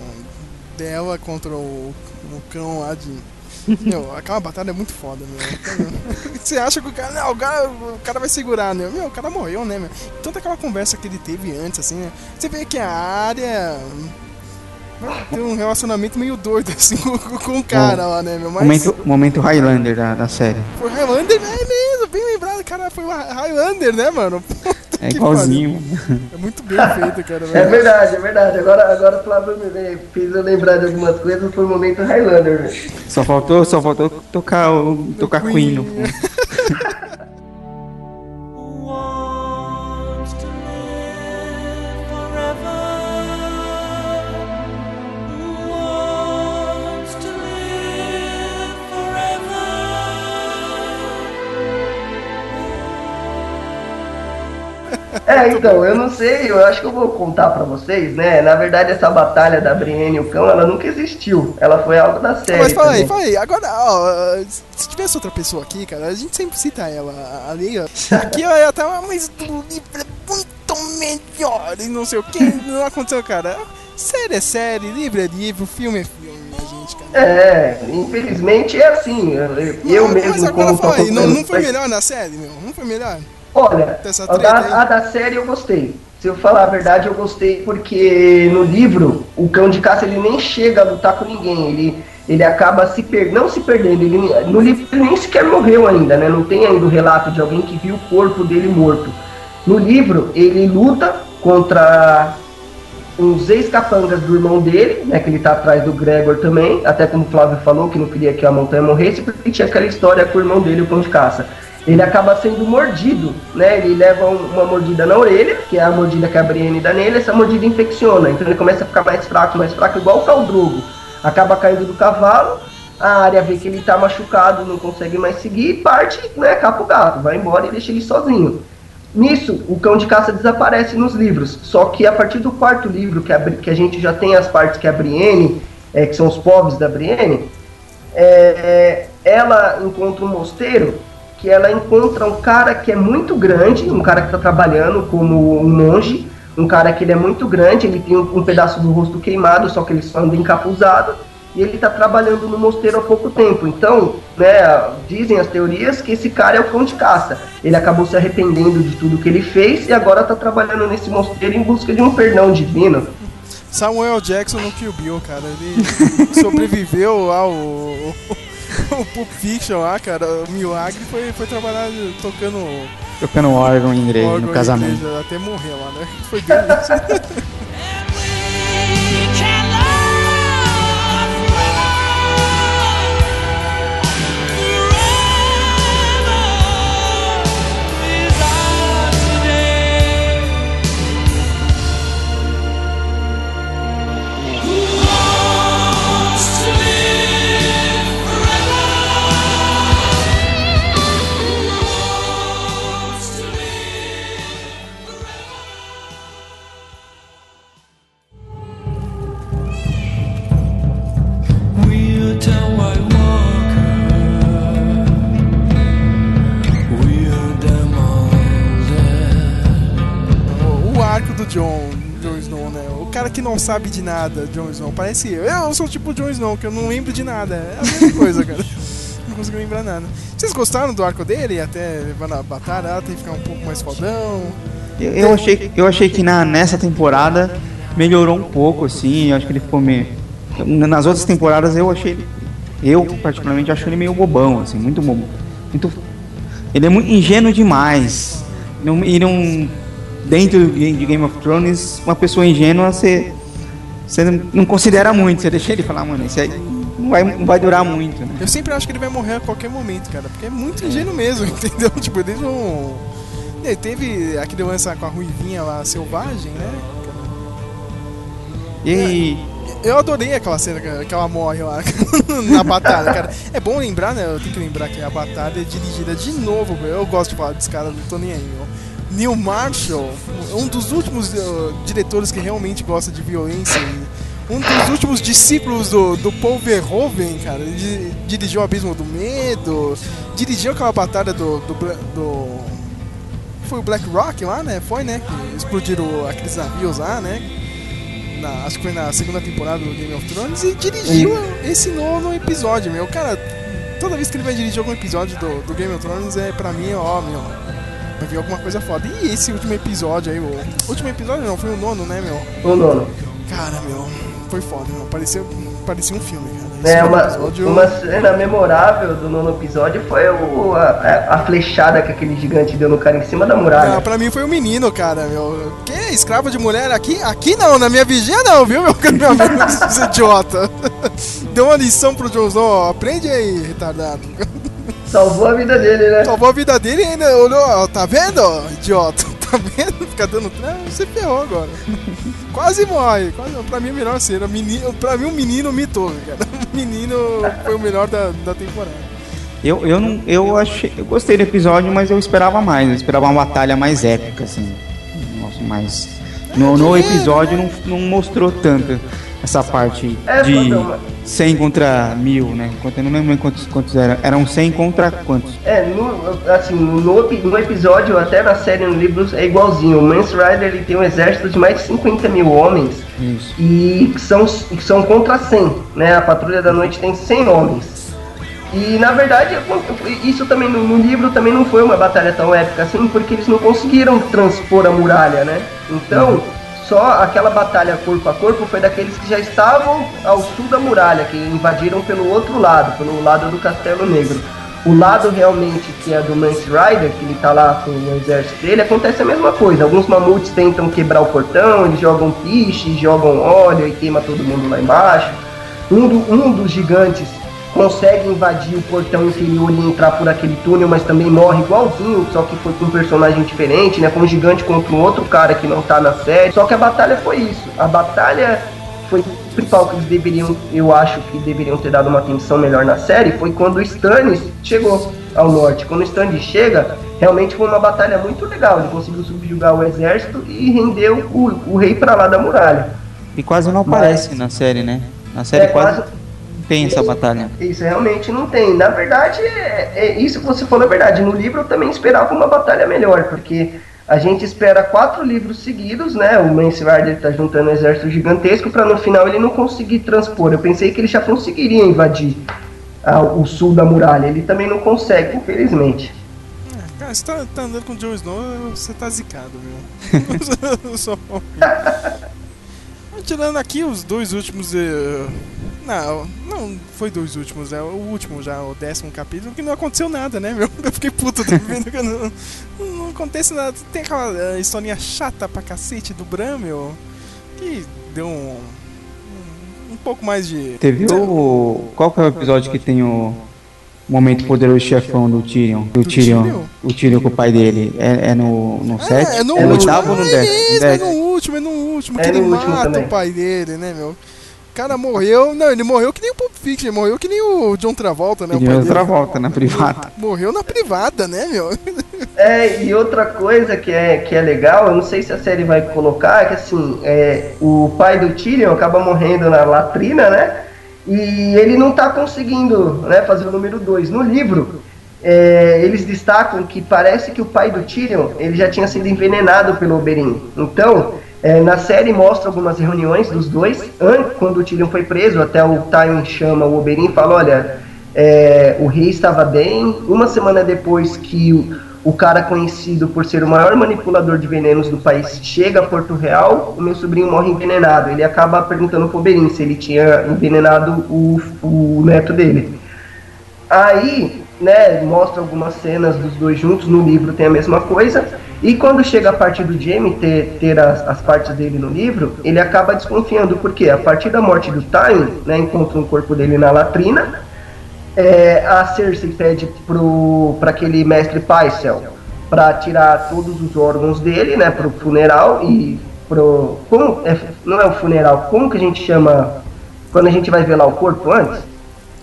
dela contra o, o cão lá de meu, aquela batalha é muito foda, meu. Você acha que o cara, não, o cara, o cara vai segurar, né? Meu, o cara morreu, né, meu? Tanta aquela conversa que ele teve antes, assim, né? Você vê que a área tem um relacionamento meio doido, assim, com, com o cara lá, né, meu? Mas... Momento, momento Highlander da, da série. Foi Highlander, é mesmo, bem lembrado, cara, foi o Highlander, né, mano? É igualzinho. É muito bem feito, cara. É verdade, é verdade. Agora, agora o Flávio me fez eu lembrar de algumas coisas, foi o momento Highlander. Só faltou, só faltou tocar o tocar Queen. Queen É, então, eu não sei, eu acho que eu vou contar pra vocês, né? Na verdade, essa batalha da Brienne e o cão, ela nunca existiu. Ela foi algo da série. Mas fala aí, fala aí. Agora, ó, se tivesse outra pessoa aqui, cara, a gente sempre cita ela. Ali, ó. Aqui, ó, ela tava, mas o livro é muito melhor e não sei o que. Não aconteceu, cara. Série é série, livro é livro, filme é filme, cara. É, infelizmente é assim. Eu, eu Mas mesmo, agora como fala aí, não, não foi melhor na série, meu? Não foi melhor? Olha, a da, a da série eu gostei. Se eu falar a verdade, eu gostei porque no livro, o cão de caça ele nem chega a lutar com ninguém. Ele, ele acaba se per... não se perdendo. Ele, no livro ele nem sequer morreu ainda, né? Não tem ainda o relato de alguém que viu o corpo dele morto. No livro, ele luta contra uns ex-capangas do irmão dele, né? Que ele tá atrás do Gregor também. Até como o Flávio falou, que não queria que a montanha morresse, porque tinha aquela história com o irmão dele, o cão de caça. Ele acaba sendo mordido, né? Ele leva um- uma mordida na orelha, que é a mordida que a Brienne dá nele, essa mordida infecciona. Então ele começa a ficar mais fraco, mais fraco, igual o Caldrogo. Acaba caindo do cavalo, a área vê que ele tá machucado, não consegue mais seguir, e parte, né? Capa o gato, vai embora e deixa ele sozinho. Nisso, o cão de caça desaparece nos livros. Só que a partir do quarto livro, que a, que a gente já tem as partes que a Brienne, é, que são os povos da Brienne, é, ela encontra um mosteiro que ela encontra um cara que é muito grande, um cara que está trabalhando como um monge, um cara que ele é muito grande, ele tem um, um pedaço do rosto queimado, só que ele só anda encapuzado, e ele está trabalhando no mosteiro há pouco tempo. Então, né, dizem as teorias que esse cara é o cão de caça. Ele acabou se arrependendo de tudo que ele fez e agora está trabalhando nesse mosteiro em busca de um perdão divino. Samuel Jackson no Kill Bill, cara. Ele sobreviveu ao o Pulp Fiction lá, cara. O Milagre foi, foi trabalhar tocando Tocando órgão em igreja, órgão no casamento. igreja, até morrer lá, né? Foi bem isso. não sabe de nada, Jon Snow. Parece eu. Eu sou tipo Jon Snow, que eu não lembro de nada. É a mesma coisa, cara. Não consigo lembrar nada. Vocês gostaram do arco dele? Até levando a batalha, ela tem que ficar um pouco mais fodão. Eu, eu achei, eu achei que na, nessa temporada melhorou um pouco, assim. Eu acho que ele ficou meio. Nas outras temporadas eu achei. ele- Eu, particularmente, acho ele meio bobão, assim, muito bobo. Muito, ele é muito ingênuo demais. Não, e não. Dentro de de Game of Thrones, uma pessoa ingênua você. Você não, considera muito, você deixa ele falar, mano, isso aí não vai, não vai durar muito, né? Eu sempre acho que ele vai morrer a qualquer momento, cara. Porque é muito ingênuo mesmo, entendeu? Tipo, eles não. Ele teve aquele lance com a Ruivinha lá, selvagem, né? E Eu adorei aquela cena que ela morre lá na batalha, cara. É bom lembrar, né? Eu tenho que lembrar que a batalha é dirigida de novo. Eu gosto de falar desse cara, não tô nem aí, meu. Neil Marshall, um dos últimos uh, diretores que realmente gosta de violência. Um dos últimos discípulos do, do Paul Verhoeven, cara. Ele di- dirigiu o Abismo do Medo, dirigiu aquela batalha do. do, do foi o Black Rock lá, né? Foi, né? Que explodiram aqueles navios lá, né? na- acho que foi na segunda temporada do Game of Thrones e dirigiu esse nono episódio, meu. Cara, toda vez que ele vai dirigir algum episódio do, do Game of Thrones, é pra mim, ó, meu. Vai vir alguma coisa foda. E esse último episódio aí, o último episódio não, foi o nono, né, meu? O nono. Cara, meu, foi foda, meu. Parecia, parecia um filme, cara. Esse É, uma, episódio- uma cena memorável do nono episódio foi o, a, a flechada que aquele gigante deu no cara em cima da muralha. Ah, pra mim foi o menino, cara, meu. Que? Escravo de mulher aqui? Aqui não, na minha vigia não, viu, meu, meu amigo, esse idiota. Deu uma lição pro ó, aprende aí, retardado. Salvou a vida dele, né? Salvou a vida dele e ainda olhou, ó, tá vendo, ó, idiota? Tá vendo? Fica dando trás, você ferrou agora. Quase morre, quase, pra mim é a melhor cena. Menino, pra mim o menino mitou, cara. O menino foi o melhor da, da temporada. eu, eu não. Eu achei. Eu gostei do episódio, mas eu esperava mais. Eu esperava uma batalha mais épica, assim. mas no, no episódio não, não mostrou tanto essa parte É, de Fandão, 100 contra 1000, né? Eu não lembro quantos, quantos eram. Eram 100 contra quantos? É, no, assim, no, no episódio, até na série, no livro, é igualzinho. O Mance Rider ele tem um exército de mais de 50 mil homens Isso. e são, são contra 100, né? A Patrulha da Noite tem 100 homens. E na verdade, isso também no, no livro também não foi uma batalha tão épica assim, porque eles não conseguiram transpor a muralha, né? Então, só aquela batalha corpo a corpo foi daqueles que já estavam ao sul da muralha, que invadiram pelo outro lado, pelo lado do Castelo Negro. O lado realmente que é do Mance Rider, que ele tá lá com o exército dele, acontece a mesma coisa. Alguns mamutes tentam quebrar o portão, eles jogam piche, jogam óleo e queima todo mundo lá embaixo. Um, do- um dos gigantes consegue invadir o portão inferior e entrar por aquele túnel, mas também morre igualzinho, só que foi com um personagem diferente, né? Com um gigante contra um outro cara que não tá na série. Só que a batalha foi isso. A batalha foi o principal que eles deveriam, eu acho que deveriam ter dado uma atenção melhor na série, foi quando o Stannis chegou ao norte. Quando o Stannis chega, realmente foi uma batalha muito legal. Ele conseguiu subjugar o exército e rendeu o, o rei pra lá da muralha. E quase não aparece na série, né? Na série É, quase quase- tem essa batalha. Isso realmente não tem. Na verdade, é, é isso que você falou é verdade. No livro eu também esperava uma batalha melhor, porque a gente espera quatro livros seguidos, né? O Mance Rider tá juntando um exército gigantesco para no final ele não conseguir transpor. Eu pensei que ele já conseguiria invadir ah, o sul da muralha. Ele também não consegue, infelizmente. Cara, você tá, tá andando com o Jon Snow, você tá zicado, viu? Só- Tirando aqui os dois últimos. eh, Não, não foi dois últimos, é o último já, o décimo capítulo, que não aconteceu nada, né, meu? Eu fiquei puto também, que não, não acontece nada. Tem aquela eh, historinha chata pra cacete do Bran, meu, que deu um. um, um pouco mais de. Teve o. Qual que é o episódio que tem o momento poderoso chefão do Tyrion? Do Tyrion. Tyrion? O Tyrion com o pai dele. É, é no, no 7? É, é no É no oitavo ou no é décimo? é no último, é no último, É que ele mata também. o pai dele, né, meu? O cara morreu, não, ele morreu que nem o Pulp Fiction, morreu que nem o John Travolta, né? o E pai outra dele. volta na privada. Morreu na privada, né, meu? É, e outra coisa que é, que é legal, eu não sei se a série vai colocar, é que assim, é, o pai do Tyrion acaba morrendo na latrina, né? E ele não tá conseguindo né, fazer o número 2. No livro, é, eles destacam que parece que o pai do Tyrion ele já tinha sido envenenado pelo Oberyn. Então, é, na série mostra algumas reuniões dos dois, antes, quando o Tyrion foi preso, até o Tywin chama o Oberyn e fala, olha, é, o rei estava bem, uma semana depois que o, o cara conhecido por ser o maior manipulador de venenos do país chega a Porto Real, o meu sobrinho morre envenenado. Ele acaba perguntando pro Oberyn se ele tinha envenenado o, o neto dele. Aí, né, mostra algumas cenas dos dois juntos, no livro tem a mesma coisa. E quando chega a parte do Jaime ter, ter as, as partes dele no livro, ele acaba desconfiando, porque a partir da morte do Time, né, encontra o corpo dele na latrina, é, a Cersei pede para aquele mestre Pycelle para tirar todos os órgãos dele, né, pro funeral e pro como é, não é o funeral, como que a gente chama quando a gente vai velar o corpo antes?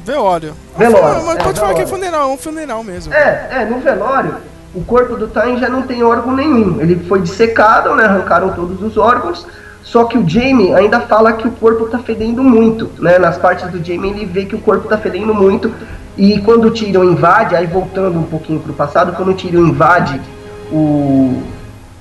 Velório. Velório, Mas é, pode falar que é funeral, é um funeral mesmo. É, é, no velório, o corpo do Tain já não tem órgão nenhum. Ele foi dissecado, né? Arrancaram todos os órgãos. Só que o Jamie ainda fala que o corpo tá fedendo muito, né? Nas partes do Jamie ele vê que o corpo tá fedendo muito. E quando o Tyrion invade, aí voltando um pouquinho pro passado, quando o Tyrion invade o,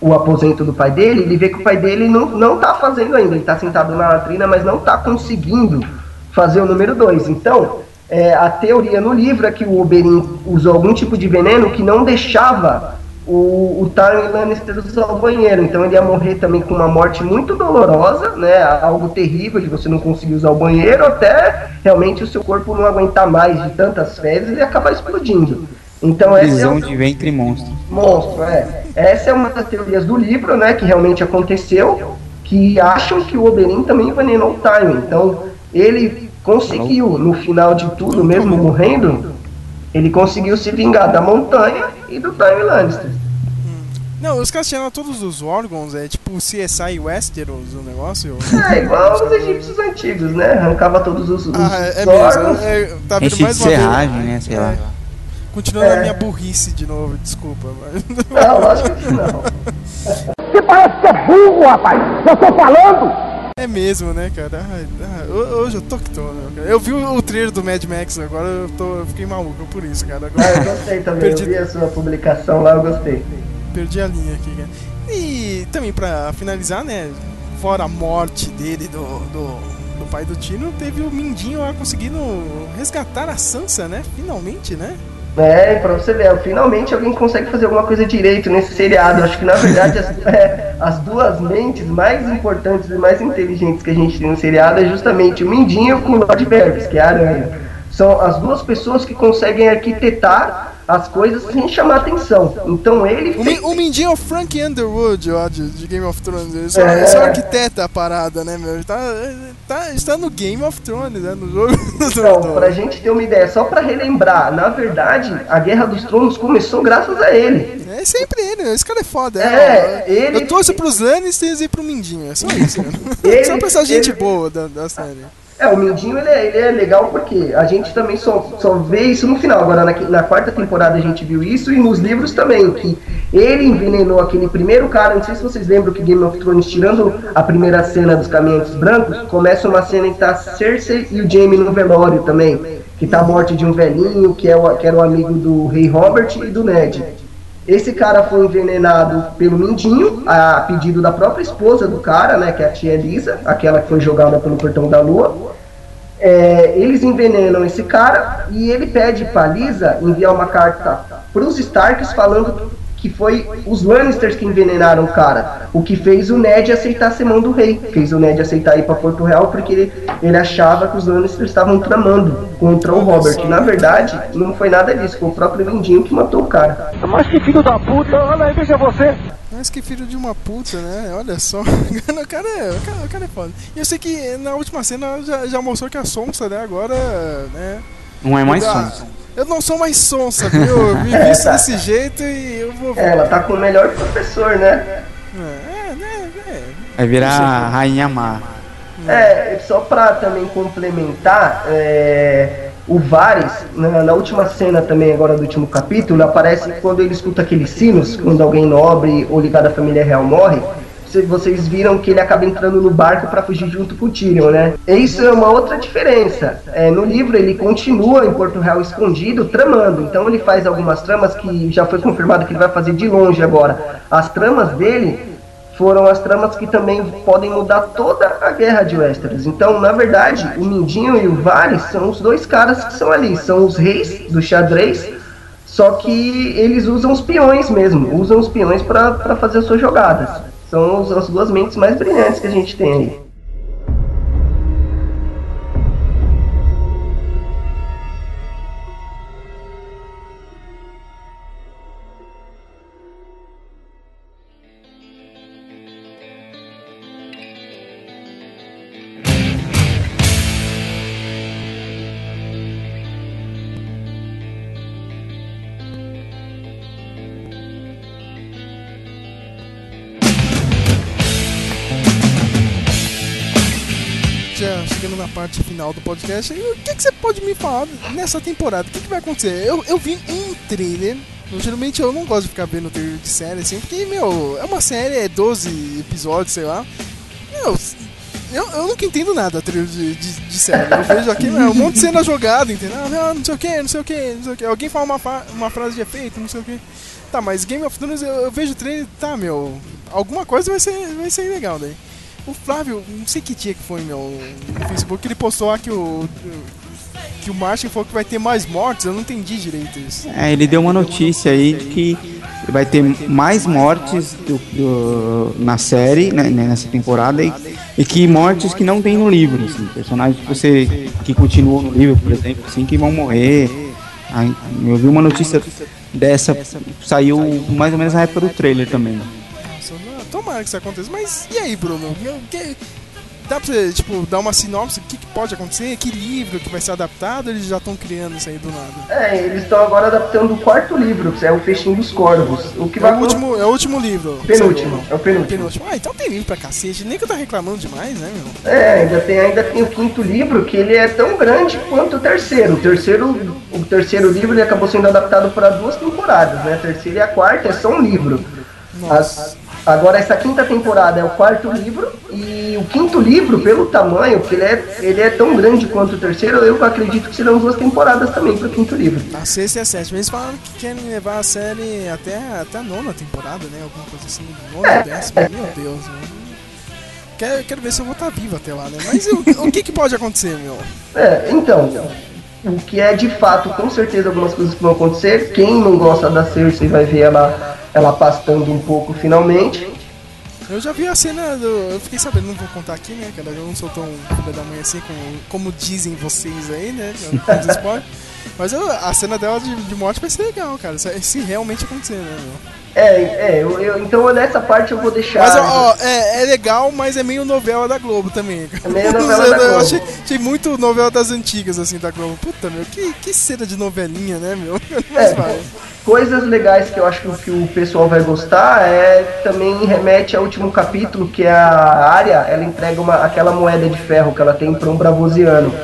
o aposento do pai dele, ele vê que o pai dele não, não tá fazendo ainda. Ele tá sentado na latrina, mas não tá conseguindo fazer o número 2. Então, é, a teoria no livro é que o Oberyn usou algum tipo de veneno que não deixava o, o Tywin Lannister usar o banheiro. Então ele ia morrer também com uma morte muito dolorosa, né? Algo terrível de você não conseguir usar o banheiro, até realmente o seu corpo não aguentar mais de tantas fezes e acabar explodindo. Então essa é de ventre monstro. monstro, é. Essa é uma das teorias do livro, né? Que realmente aconteceu, que acham que o Oberyn também envenenou o Tywin. Então ele conseguiu, no final de tudo, mesmo morrendo, ele conseguiu se vingar da montanha e do Tywin Lannister. Não, os caras tiraram todos os órgãos, é tipo CSI Westeros o negócio. É igual os egípcios antigos, né? Arrancava todos os, os Ah, é, é órgãos. mesmo. É, tá vendo Enche de mais serragem, né? Sei lá. É. Continuando É. a minha burrice de novo, desculpa. Mas... Não, lógico que não. parece que é burro, rapaz. Eu tô falando. É mesmo, né, cara? Ai, ai, hoje eu tô que tô, né, cara? Eu vi o trailer do Mad Max agora, eu, tô, eu fiquei maluco por isso, cara. Agora, Ah, eu gostei também, Perdi- eu vi a sua publicação lá, eu gostei. Perdi a linha aqui, cara. E também pra finalizar, né? Fora a morte dele, do, do, do pai do Tino, teve o Mindinho lá conseguindo resgatar a Sansa, né? Finalmente, né? É, pra você ver, finalmente alguém consegue fazer alguma coisa direito nesse seriado. Acho que na verdade as, é, as duas mentes mais importantes e mais inteligentes que a gente tem no seriado é justamente o Mindinho com o Lord Varys, que é a aranha. São as duas pessoas que conseguem arquitetar as coisas sem chamar atenção. Então ele O, fez- o Mindinho é o Frank Underwood, ó, de, de Game of Thrones. Ele só, É. ele só arquiteta a parada, né, meu? Ele tá, ele tá, está no Game of Thrones, né? No jogo Então, do- pra gente ter uma ideia, só pra relembrar, na verdade, a Guerra dos Tronos começou graças a ele. É sempre ele, esse cara é foda. É, ó. ele- Eu torço pros Lannisters e pro Mindinho, é só isso. mano. Ele- só pra essa gente ele- boa da, da série. É, o Mindinho ele é, ele é legal porque a gente também só, só vê isso no final. Agora, na, na quarta temporada a gente viu isso e nos livros também, que ele envenenou aquele primeiro cara. Não sei se vocês lembram que Game of Thrones, tirando a primeira cena dos caminhantes brancos, começa uma cena em que tá Cersei e o Jaime no velório também. Que tá a morte de um velhinho, que, é o, que era o amigo do rei Robert e do Ned. Esse cara foi envenenado pelo Mindinho, a pedido da própria esposa do cara, né, que é a tia Elisa, aquela que foi jogada pelo portão da lua. É, eles envenenam esse cara e ele pede pra Lisa enviar uma carta pros Starks falando que foi os Lannisters que envenenaram o cara. O que fez o Ned aceitar ser mão do rei. Fez o Ned aceitar ir pra Porto Real porque ele, ele achava que os Lannisters estavam tramando contra o Robert. Na verdade, não foi nada disso. Foi o próprio Lindinho que matou o cara. Mas que filho da puta, olha aí, veja você. Mas que filho de uma puta, né? Olha só. o, cara é, o, cara, o cara é foda. E eu sei que na última cena já, já mostrou que a Sonsa, né, agora, né? Não é mais som. Eu não sou mais sonsa, viu? Eu me visto desse jeito e eu vou. É, ela tá com o melhor professor, né? É, né? É. Vai virar a Rainha Má. É, só pra também complementar, é, o Varys, na, na última cena também, agora do último capítulo, aparece quando ele escuta aqueles sinos, quando alguém nobre ou ligado à família real morre. Cê- Vocês viram que ele acaba entrando no barco pra fugir junto com o Tyrion, né? Isso é uma outra diferença. É, no livro ele continua em Porto Real escondido, tramando. Então ele faz algumas tramas que já foi confirmado que ele vai fazer de longe agora. As tramas dele foram as tramas que também podem mudar toda a guerra de Westeros. Então, na verdade, o Mindinho e o Varys são os dois caras que são ali, são os reis do xadrez, só que eles usam os peões mesmo, usam os peões para fazer as suas jogadas. São as duas mentes mais brilhantes que a gente tem aí. Chegando na parte final do podcast, o que, que você pode me falar nessa temporada? O que, que vai acontecer? Eu, eu vi um trailer. Geralmente eu não gosto de ficar vendo trailer de série assim, porque, meu, é uma série, é 12 episódios, sei lá. Meu, eu, eu nunca entendo nada trailer de, de, de série. Eu vejo aqui, meu, um monte de cena jogada, entendeu? Ah, não sei o que, não sei o que, não sei o que. Alguém fala uma, uma frase de efeito, não sei o que. Tá, mas Game of Thrones eu, eu vejo trailer, tá, meu, alguma coisa vai ser, vai ser legal daí. O Flávio, não sei que dia que foi, meu, no Facebook, ele postou lá que o. Que o Martin falou que vai ter mais mortes, eu não entendi direito isso. É, ele deu uma notícia aí de que vai ter mais mortes do- do- na série, né, nessa temporada, e, e que mortes que não tem no livro, assim, personagens que você que continuou no livro, por exemplo, assim, que vão morrer. Aí, eu vi uma notícia dessa, saiu mais ou menos na época do trailer também. Nossa, tomara que isso aconteça. Mas e aí, Bruno? Que- dá pra você, tipo, dar uma sinopse do que, que pode acontecer? Que livro que vai ser adaptado? Eles já estão criando isso aí do nada? É, eles estão agora adaptando o quarto livro, que é o Festim dos Corvos. O que É vai o último, é o último livro. Penúltimo, Saiu. é o penúltimo. Penúltimo. Ah, então tem livro pra cacete. Nem que eu tá reclamando demais, né, meu? É, ainda tem, ainda tem o quinto livro, que ele é tão grande quanto o terceiro. O terceiro, o terceiro livro ele acabou sendo adaptado para duas temporadas, né? A terceira e a quarta é só um livro. As, Agora essa quinta temporada é o quarto livro e o quinto livro, pelo tamanho, porque ele é, ele é tão grande quanto o terceiro, eu acredito que serão duas temporadas também pro quinto livro. A sexta e a sétima. Eles falaram que querem levar a série até, até a nona temporada, né? Alguma coisa assim. Nona, É. décima. Meu Deus, mano. Quero, quero ver se eu vou estar vivo até lá, né? Mas o, o que, que pode acontecer, meu? É, então, o que é de fato, com certeza algumas coisas que vão acontecer. Quem não gosta da Cersei vai ver ela, ela pastando um pouco finalmente. Eu já vi a cena do. Eu fiquei sabendo, não vou contar aqui, né? Cara, eu não sou tão filha da mãe assim como, como dizem vocês aí, né? Mas eu- a cena dela de, de morte vai ser legal, cara. Se, se realmente acontecer, né, meu? É, é, eu, eu- então nessa parte eu vou deixar. Mas, ó, é, é legal, mas é meio novela da Globo também. É meio novela da Eu Globo. achei, achei muito novela das antigas, assim, da Globo. Puta, meu, que, que cena de novelinha, né, meu? É, coisas legais que eu acho que, o- que o pessoal vai gostar é também remete ao último capítulo, que é a área, ela entrega uma, aquela moeda de ferro que ela tem para um bravosiano.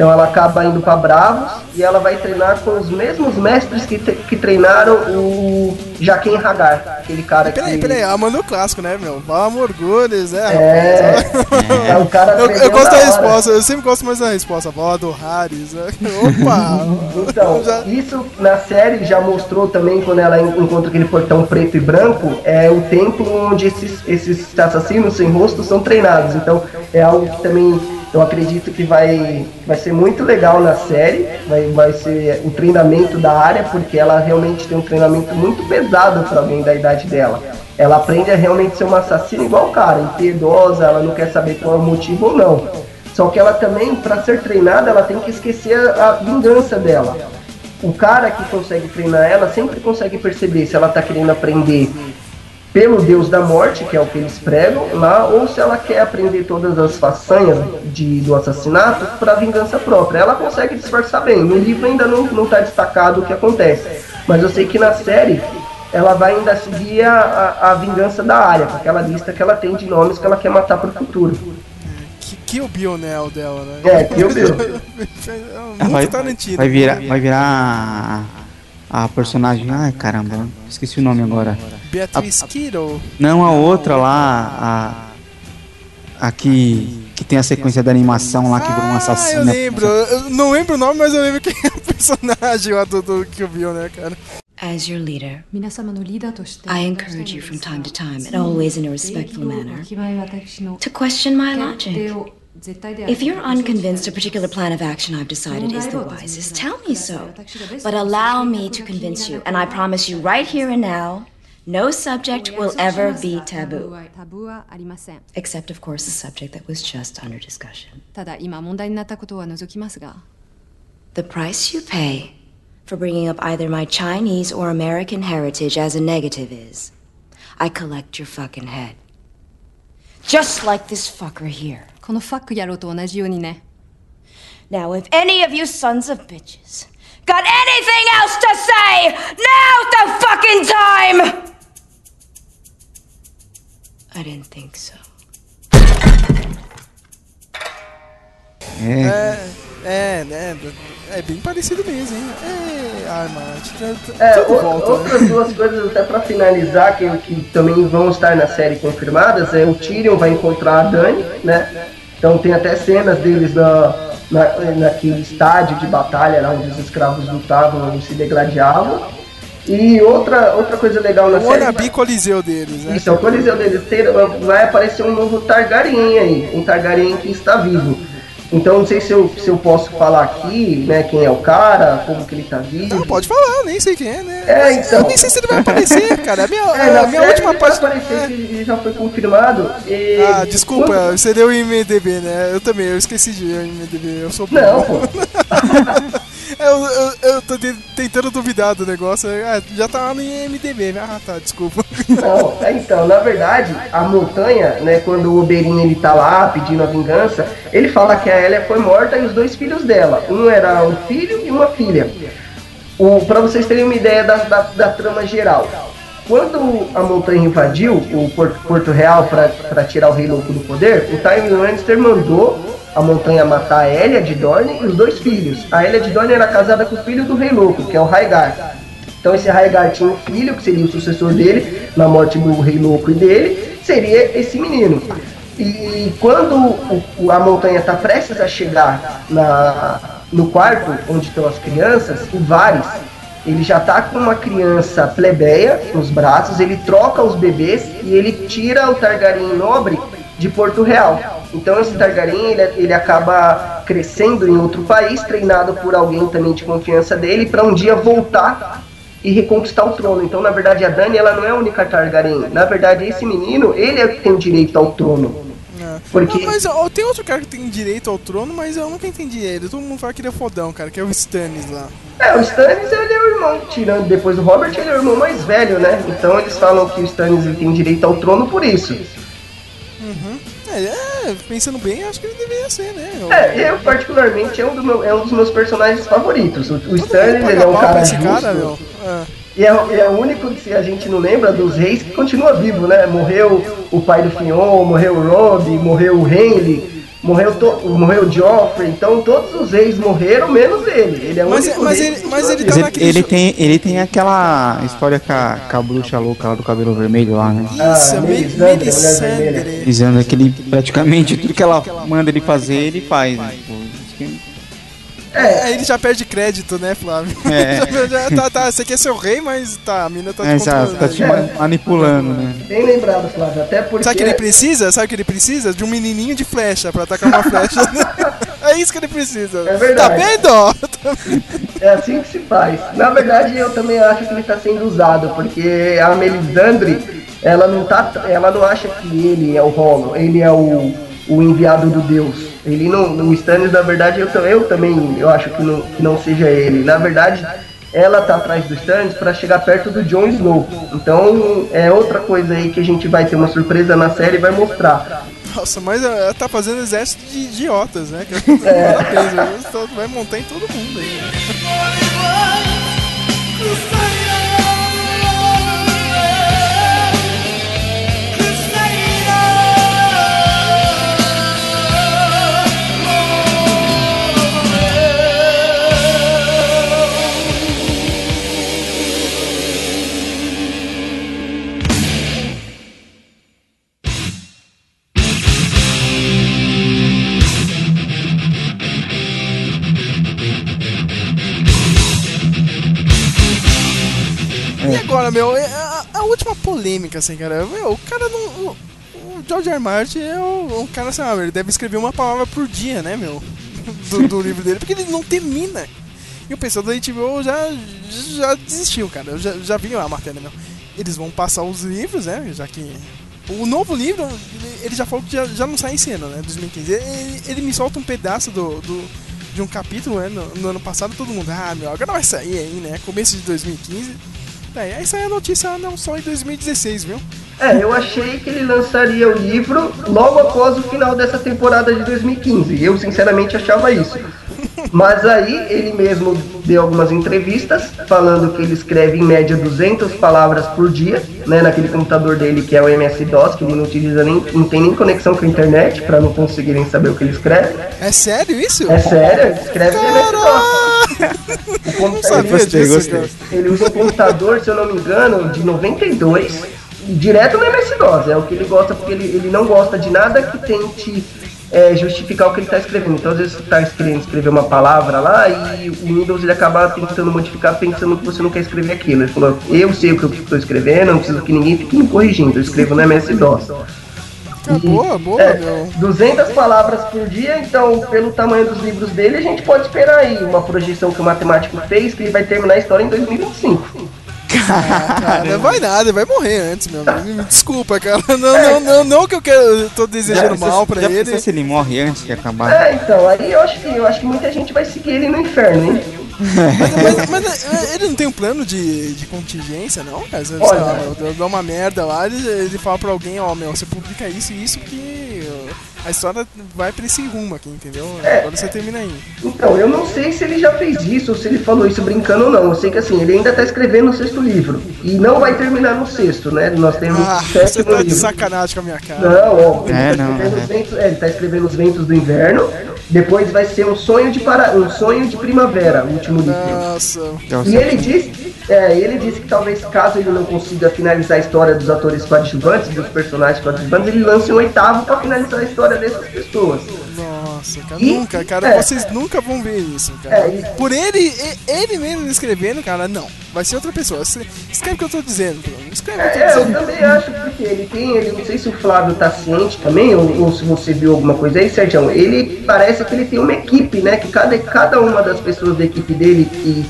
Então ela acaba indo para Bravos e ela vai treinar com os mesmos mestres que, te- que treinaram o Jaquem Hagar, aquele cara Peraí, que. peraí, ela mandou clássico, né, meu? Vamos, Morgulhos, é, É, é, o cara Eu, eu gosto da resposta, eu sempre gosto mais da resposta. Bola do Harris. né? Opa! Então, Já- isso na série já mostrou também quando ela en- encontra aquele portão preto e branco, é o templo onde esses, esses assassinos sem rosto são treinados. Então é algo que também eu acredito que vai, vai ser muito legal na série, vai, vai ser o treinamento da área, porque ela realmente tem um treinamento muito pesado para alguém da idade dela. Ela aprende a realmente ser uma assassina igual o cara, impiedosa, ela não quer saber qual é o motivo ou não. Só que ela também, para ser treinada, ela tem que esquecer a, vingança dela. O cara que consegue treinar ela sempre consegue perceber se ela tá querendo aprender pelo Deus da Morte, que é o que eles pregam lá, ou se ela quer aprender todas as façanhas de, do assassinato para vingança própria. Ela consegue disfarçar bem. No livro ainda não, não tá destacado o que acontece. Mas eu sei que na série ela vai ainda seguir a, a, a vingança da área, com aquela lista que ela tem de nomes que ela quer matar pro futuro. Que, que o Bill Nell dela, né? É, Kill Bill. Muito vai, Tarantino. vai virar, vai virar a, a personagem. Ai caramba, esqueci o nome agora. Beatriz Kiddo. Não, a outra lá, a, a que, que tem a sequência da animação lá que virou uma ah, assassina. Eu lembro. Eu não lembro o nome, mas eu lembro quem é o personagem lá do, do que eu vi, né, cara? As your leader, I encourage you from time to time, and always in a respectful manner, to question my logic. If you're unconvinced a particular plan of action I've decided is the wisest, tell me so. But allow me to convince you, and I promise you right here and now no subject will ever be タブー taboo. はタブーはありません Except, of course, the subject that was just under discussion. ただ今問題になったことは除きますが The price you pay for bringing up either my Chinese or American heritage as a negative is I collect your fucking head. Just like this fucker here. このファック野郎と同じようにね Now, if any of you sons of bitches got anything else to say, now's the fucking time! I didn't think so. É, É, é, né? É bem parecido mesmo, hein? É, ai. É, o- volta, né? outras duas coisas até pra finalizar que, que também vão estar na série confirmadas é o Tyrion vai encontrar a Dany, né? Então tem até cenas deles na, na, naquele estádio de batalha lá onde os escravos lutavam e se degladiavam. E outra, outra coisa legal na O série. wannabe coliseu deles, né? Isso, é o Coliseu deles. Vai aparecer um novo Targaryen aí, um Targaryen que está vivo. Então não sei se eu, se eu posso falar aqui, né, quem é o cara, como que ele tá vivo. Não, pode falar, nem sei quem é, né? É, então. Eu nem sei se ele vai aparecer, cara. A minha, É, a minha última parte. aparecer, que ele já foi confirmado. E Ah, desculpa, quando- você deu o IMDB, né? Eu também, eu esqueci de o IMDB, eu sou. Não, pô. eu, eu, eu tô te- tentando duvidar do negócio. Ah, já tá no IMDB, né? Ah, tá, desculpa. Não, é, então, na verdade, a montanha, né, quando o Oberyn ele tá lá pedindo a vingança, ele fala que a Elia foi morta e os dois filhos dela. Um era um filho e uma filha. O, pra vocês terem uma ideia da, da, da trama geral. Quando a montanha invadiu o Porto, Porto Real para tirar o Rei Louco do poder, o Tywin Lannister mandou a montanha matar a Elia de Dorne e os dois filhos. A Elia de Dorne era casada com o filho do Rei Louco, que é o Rhaegar. Então esse Raegar tinha um filho, que seria o sucessor dele, na morte do Rei Louco e dele, seria esse menino. E quando o- a montanha está prestes a chegar na, no quarto onde estão as crianças, o Varys, ele já tá com uma criança plebeia nos braços, ele troca os bebês e ele tira o Targaryen nobre de Porto Real. Então esse Targaryen ele, ele acaba crescendo em outro país, treinado por alguém também de confiança dele, para um dia voltar e reconquistar o trono. Então, na verdade, a Dani ela não é a única Targaryen. Na verdade, esse menino, ele é que tem direito ao trono. Porque Não, mas ó, tem outro cara que tem direito ao trono, mas eu nunca entendi ele. Todo mundo fala que ele é fodão, cara, que é o Stannis lá. É, o Stannis ele é o irmão, tirando depois do Robert, ele é o irmão mais velho, né? Então eles falam que o Stannis ele tem direito ao trono por isso. Uhum. É, é, pensando bem, acho que ele deveria ser, né? Eu- É, eu particularmente é um, do meu- é um dos meus personagens favoritos. O, o Stannis paga ele é um cara justo. cara. É. E é, o- é o único que a gente não lembra dos reis que continua vivo, né? Morreu o pai do Fion, morreu o Robb, morreu o Henry, morreu, to, morreu o Joffrey. Então todos os reis morreram, menos ele. Ele é o Mas- único mas rei ele- que mas ele tá Mas ele, tem, ele tem aquela história com a, com a bruxa louca lá do cabelo vermelho lá, né? Isso, Ah, Me- Melisandre, Melisandre. Que ele praticamente tudo que ela manda ele fazer, ele faz. Né? Tipo, É, Aí ele já perde crédito, né, Flávio? É. Já- já- tá, tá, você quer ser o rei, mas tá, a mina tá te É, exato, tá te ma- manipulando, né? bem lembrado, Flávio. Até porque. Sabe o que ele precisa? Sabe o que ele precisa? De um menininho de flecha pra atacar uma flecha. é isso que ele precisa. É verdade. Tá vendo? É assim que se faz. Na verdade, eu também acho que ele está sendo usado, porque a Melisandre, ela não tá, ela não acha que ele é o Rolo, ele é o, o enviado do Deus. Ele não, o Stannis, na verdade, eu, eu também, eu acho que não, que não seja ele. Na verdade, ela tá atrás do Stannis para chegar perto do Jon Snow. Então, é outra coisa aí que a gente vai ter uma surpresa na série e vai mostrar. Nossa, mas ela tá fazendo exército de idiotas, né? Que é. Né? Só vai montar em todo mundo aí. Agora, meu, é a, a última polêmica, assim, cara. Meu, o cara não. O, o George R. Martin é um, um cara, assim, ah, ele deve escrever uma palavra por dia, né, meu? Do, do livro dele, porque ele não termina. E o pessoal da HBO já, já desistiu, cara. Eu já, já vi a matéria, meu. Eles vão passar os livros, né? Já que. O novo livro, ele, já falou que já, já não sai esse ano, né? 2015. Ele, ele me solta um pedaço do, do- de um capítulo, né? No, no ano passado, todo mundo, ah, meu, agora vai sair aí, né? Começo de 2015. Daí, aí saiu a notícia, não, só em 2016, viu? É, eu achei que ele lançaria o livro logo após o final dessa temporada de 2015. Eu sinceramente achava isso. Mas aí ele mesmo deu algumas entrevistas falando que ele escreve em média 200 palavras por dia, né, naquele computador dele que é o MS-DOS, que ele não utiliza nem, não tem nem conexão com a internet para não conseguirem saber o que ele escreve. É sério isso? É sério, ele escreve em MS-DOS. Cara. Ele usa um computador, se eu não me engano, de 92, direto no MS-DOS. É o que ele gosta, porque ele, ele não gosta de nada que tente é, justificar o que ele está escrevendo. Então, às vezes, você está querendo escrever uma palavra lá e o Windows ele acaba tentando modificar pensando que você não quer escrever aquilo. Ele falou: Eu sei o que eu estou escrevendo, não preciso que ninguém fique me corrigindo. Eu escrevo no MS-DOS. Cara, boa, boa, É, meu. 200 palavras por dia, então, pelo tamanho dos livros dele, a gente pode esperar aí uma projeção que o matemático fez, que ele vai terminar a história em 2025. Cara, não vai nada, vai morrer antes, meu amigo. Me desculpa, cara. Não, não, não, não que eu quero, eu tô desejando mal pra já ele. pensou se ele morre antes de acabar? É, então, aí eu acho que eu acho que muita gente vai seguir ele no inferno, hein? Mas, mas, é, ele não tem um plano de, de contingência, não, cara? Sei Olha. lá, dá- uma merda lá, ele, ele fala pra alguém, ó, meu, você publica isso e isso que a história vai pra esse rumo aqui, entendeu? É. Agora você termina aí. Então, eu não sei se ele já fez isso ou se ele falou isso brincando ou não. Eu sei que assim, ele ainda tá escrevendo o sexto livro. E não vai terminar no sexto, né? Nós temos Ah, o você tá de livro. sacanagem com a minha cara. Não, ó, ele, É, tá não, escrevendo é. os ventos, é, ele tá escrevendo os ventos do inverno. Depois vai ser um sonho de para, um sonho de primavera, o último livro. Nossa. E ele diz, É, ele disse que talvez caso ele não consiga finalizar a história dos atores coadjuvantes, dos personagens coadjuvantes, ele lance um oitavo pra finalizar a história dessas pessoas. Nossa, cara, E- nunca, cara, é. vocês nunca vão ver isso, cara. É, Por ele, ele mesmo escrevendo, cara, não. Vai ser outra pessoa. Escre- Escreve o que eu tô dizendo, Bruno. Escreve o que eu É, tô eu dizendo. também acho, porque ele tem, ele, não sei se o Flávio tá ciente também, ou, ou se você viu alguma coisa aí, Sérgio, ele parece que ele tem uma equipe, né, que cada, cada uma das pessoas da equipe dele que,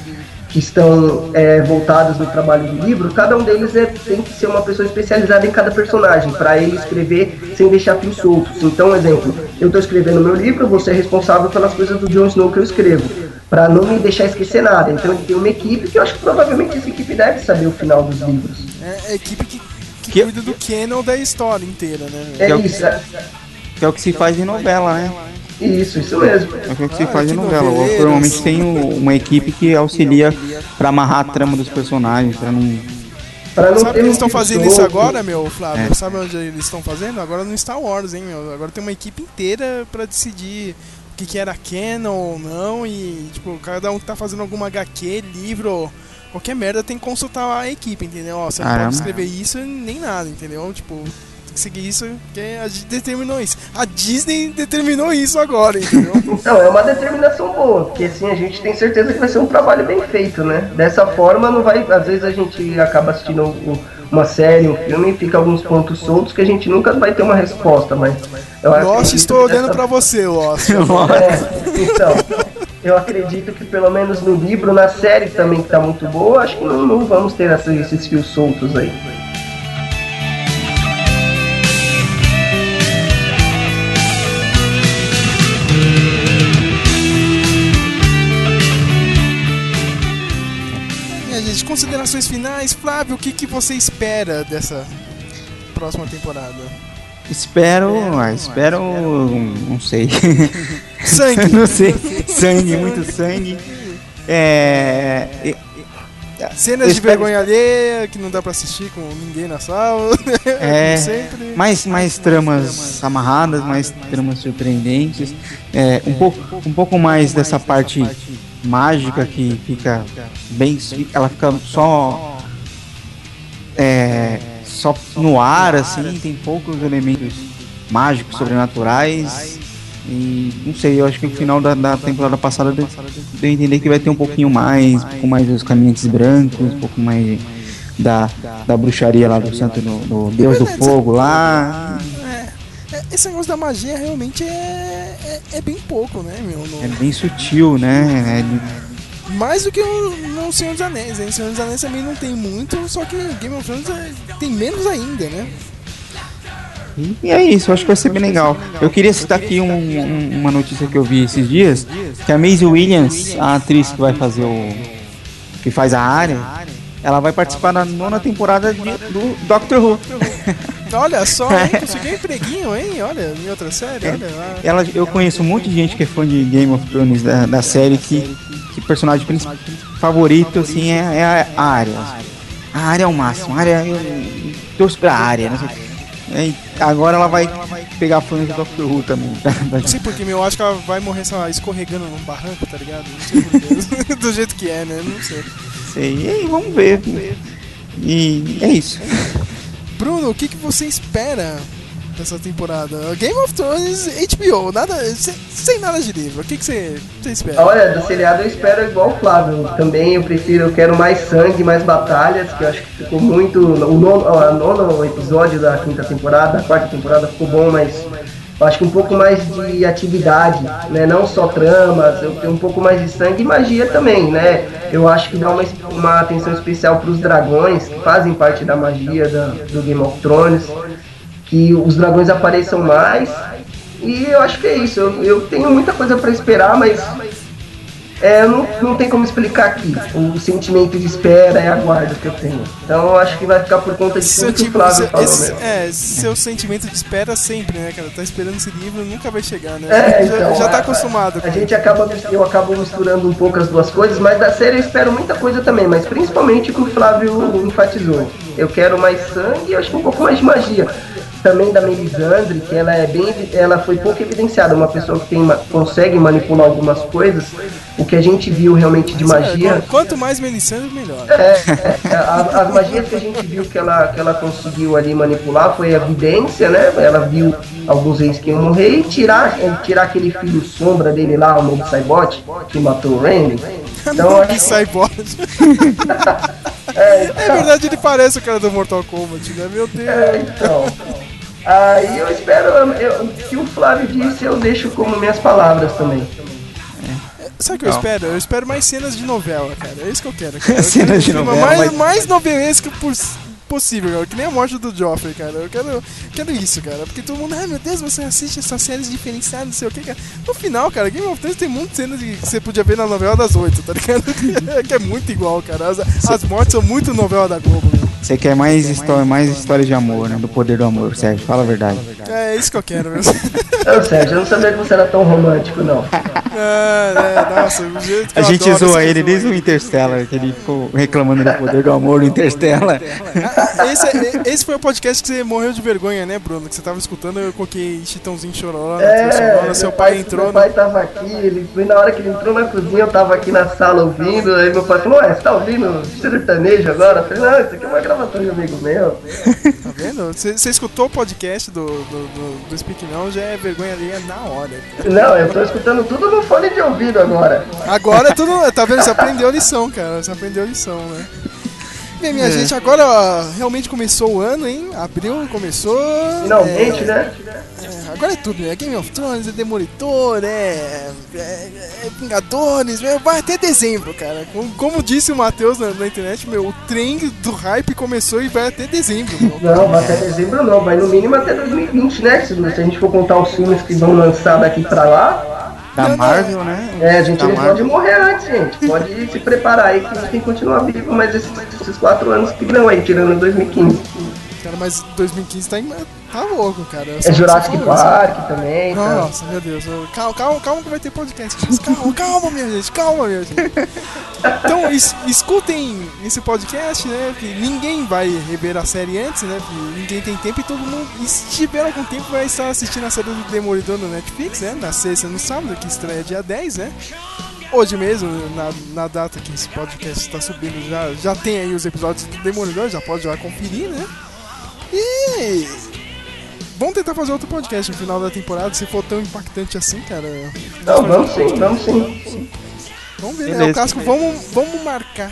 que estão é, voltadas no trabalho do livro, cada um deles é, tem que ser uma pessoa especializada em cada personagem, para ele escrever sem deixar fios soltos. Então, exemplo, eu tô escrevendo meu livro, você é responsável pelas coisas do Jon Snow que eu escrevo, para não me deixar esquecer nada. Então ele tem uma equipe que eu acho que provavelmente essa equipe deve saber o final dos livros. É a equipe que, que, Que- cuida do canon da história inteira, né? É é o que- isso, é- Que é o que se faz em novela, né? Isso, isso mesmo. É o que se Ah, faz em novela. Normalmente tem uma equipe que auxilia pra amarrar a trama dos personagens, pra não. Pra não Sabe que eles estão fazendo isso agora, meu, Flávio? É. Sabe onde eles estão fazendo? Agora no Star Wars, hein, meu? Agora tem uma equipe inteira pra decidir o que, que era canon ou não. E, tipo, cada um que tá fazendo alguma HQ, livro, qualquer merda tem que consultar a equipe, entendeu? Ó, você não pode escrever isso nem nada, entendeu? Tipo, seguir isso porque a gente determinou isso. A Disney determinou isso agora, entendeu? Não, é uma determinação boa, porque assim a gente tem certeza que vai ser um trabalho bem feito, né? Dessa forma não vai. Às vezes a gente acaba assistindo um- uma série, um filme e fica alguns pontos soltos que a gente nunca vai ter uma resposta, mas. Eu Lost, estou olhando dessa- pra você, Lost. É, então, eu acredito que pelo menos no livro, na série também que tá muito boa, acho que não, não vamos ter esses fios soltos aí. Considerações finais, Flávio, o que, que você espera dessa próxima temporada? Espero. Ah, espero. Não sei. Sangue! não sei. Sangue, muito sangue. É. e- Cenas eu de espero- vergonha alheia que não dá pra assistir com ninguém na sala. É, Sempre. mais, mais tramas amarradas, mais tramas surpreendentes. É, um, pouco, um pouco mais dessa parte mágica que fica bem. Ela fica só. É, só no ar, assim, tem poucos elementos mágicos, sobrenaturais. E não sei, eu acho que no final da, da temporada passada deu, a entender que vai ter um pouquinho mais, um pouco mais dos caminhantes brancos, um pouco mais da, da bruxaria lá do santo, do, do deus do fogo lá. É, esse negócio da magia realmente é, é, é bem pouco, né, meu? No- É bem sutil, né? É, Mais do que o no Senhor dos Anéis, hein? O Senhor dos Anéis também não tem muito, só que Game of Thrones é- tem menos ainda, né? E, é isso, eu acho que vai ser bem legal. Eu queria citar aqui um- um- uma notícia que eu vi esses dias, que a Maisie Williams, a atriz que vai fazer o. que faz a área, ela vai participar da nona temporada de- do Doctor Who. Olha só, hein? Conseguiu um empreguinho, hein? Olha, em outra série, olha lá. Ela, eu conheço um monte de gente que é fã de Game of Thrones da, da série que, que personagem principal favorito assim é, é a área. A área é o máximo, a área eu, eu torço pra área, né? É, agora ela vai pegar fãs do Doctor Who também. Não sei porque, meu, eu acho que ela vai morrer sei lá, escorregando num barranco, tá ligado? Não sei porquê. Do jeito que é, né? Não sei. Sei, e aí, vamos ver. E é isso. Bruno, o que, que você espera dessa temporada? Game of Thrones, HBO, nada, sem, nada de livro. O que, que você, você espera? Olha, do seriado eu espero igual o Flávio. Também eu prefiro, eu quero mais sangue, mais batalhas, que eu acho que ficou muito. O nono, o nono episódio da quinta temporada, a quarta temporada ficou bom, mas eu acho que um pouco mais de atividade, né? Não só tramas, eu tenho um pouco mais de sangue e magia também, né? Eu acho que dá uma, uma atenção especial para os dragões, que fazem parte da magia da, do Game of Thrones, que os dragões apareçam mais. E eu acho que é isso. Eu, eu tenho muita coisa para esperar, mas é, não, não tem como explicar aqui. O sentimento de espera e aguardo que eu tenho. Então eu acho que vai ficar por conta de tudo que o tipo, Flávio falou esse- mesmo. é, seu sentimento de espera sempre, né, cara? Tá esperando esse livro, nunca vai chegar, né? É, já, então, já tá a- acostumado. A gente acaba, eu acabo misturando um pouco as duas coisas, mas da série eu espero muita coisa também, mas principalmente o que o Flávio enfatizou. Eu quero mais sangue e acho que um pouco mais de magia. também da Melisandre, que ela é bem, ela foi pouco evidenciada, uma pessoa que tem, consegue manipular algumas coisas. O que a gente viu realmente de magia. É, quanto mais Melisandre, melhor. É, é as, as, magias que a gente viu que ela, que ela conseguiu ali manipular foi a evidência, né? Ela viu alguns reis que iam morrer e tirar, tirar aquele filho sombra dele lá, o Mob Saibot, que matou o Randy. Então, Mob Saibot. é, então... é verdade, ele parece o cara do Mortal Kombat, né? Meu Deus. É, então. Aí eu espero eu, que o Flávio disse, eu deixo como minhas palavras também. Sabe o que eu espero? Eu espero mais cenas de novela, cara. É isso que eu quero. Cara. cenas de novela. Mais, mas... mais novelesco possível, cara. Que nem a morte do Joffrey, cara. Eu quero, quero isso, cara. Porque todo mundo, ai meu Deus, você assiste essas séries diferenciadas, não sei o que, cara. No final, cara, Game of Thrones tem muitas cenas que você podia ver na novela das oito, tá ligado? que é muito igual, cara. As, as mortes são muito novela da Globo, né? Você quer mais história, mais histórias de amor, né? Do poder do amor, Sérgio. Fala a verdade. É, é isso que eu quero, meu. Não, Sérgio, eu não sabia que você era tão romântico, não. É, é, nossa, o jeito que A gente zoa ele desde o Interstellar, que ele ficou reclamando do poder do amor no Interstellar. Esse, é, esse foi o podcast que você morreu de vergonha, né, Bruno? Que você tava escutando, eu coloquei Chitãozinho chorou lá é, seu pai, pai entrou. Meu pai tava aqui, ele foi na hora que ele entrou na cozinha, eu tava aqui na sala ouvindo, aí meu pai falou, ué, você tá ouvindo sertanejo agora? Eu falei, não, isso aqui é uma gravação de amigo meu. Tá vendo? Você escutou o podcast do, do, do, do Speak Não, já é vergonha ali é na hora. Não, eu tô escutando tudo no fone de ouvido agora. Agora tudo. Tá vendo? Você aprendeu a lição, cara. Você aprendeu a lição, né? Bem, minha é. gente, agora ó, realmente começou o ano, hein? Abril começou. Finalmente, é, né? É, agora é tudo, né? Game of Thrones, é Demolidor, é, é, é Vingadores, é, vai até dezembro, cara. Como, como disse o Matheus na, na, internet, meu, o trem do hype começou e vai até dezembro. Meu. Não, vai até dezembro não, vai no mínimo até 2020, né? Se, se a gente for contar os filmes que vão lançar daqui pra lá. Da não, Marvel, não. né? É, a gente pode morrer antes, gente. Pode se preparar aí que a gente tem que continuar vivo mais esses, esses quatro anos que não aí, tirando 2015. Cara, mas 2015 tá, em, tá louco, cara. É Jurassic Park isso. também. Tá. Nossa, meu Deus. Calma, calma, calma que vai ter podcast. Calma, calma, minha gente, calma, minha gente. Então, es, escutem esse podcast, né? Que ninguém vai rever a série antes, né? Porque ninguém tem tempo e todo mundo, se tiver algum tempo, vai estar assistindo a série do Demolidor no Netflix, né? Na sexta no sábado, que estreia dia 10, né? hoje mesmo, na, na data que esse podcast está subindo, já, já tem aí os episódios do Demolidor, já pode já conferir, né? E. Vamos tentar fazer outro podcast no final da temporada, se for tão impactante assim, cara. Não, vamos sim, vamos sim. Vamos ver, né? O casco, vamos, vamos marcar.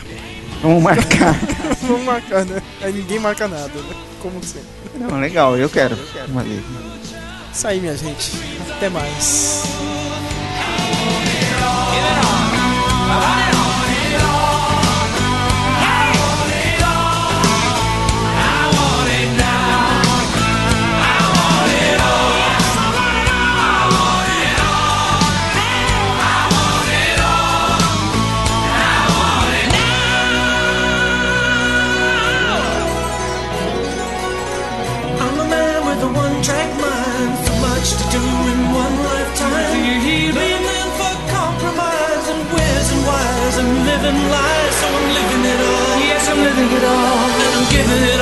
Vamos marcar. vamos marcar, né? Aí ninguém marca nada, né? Como sempre. Não, legal, eu quero. Uma vez. Isso aí, minha gente. Até mais. Living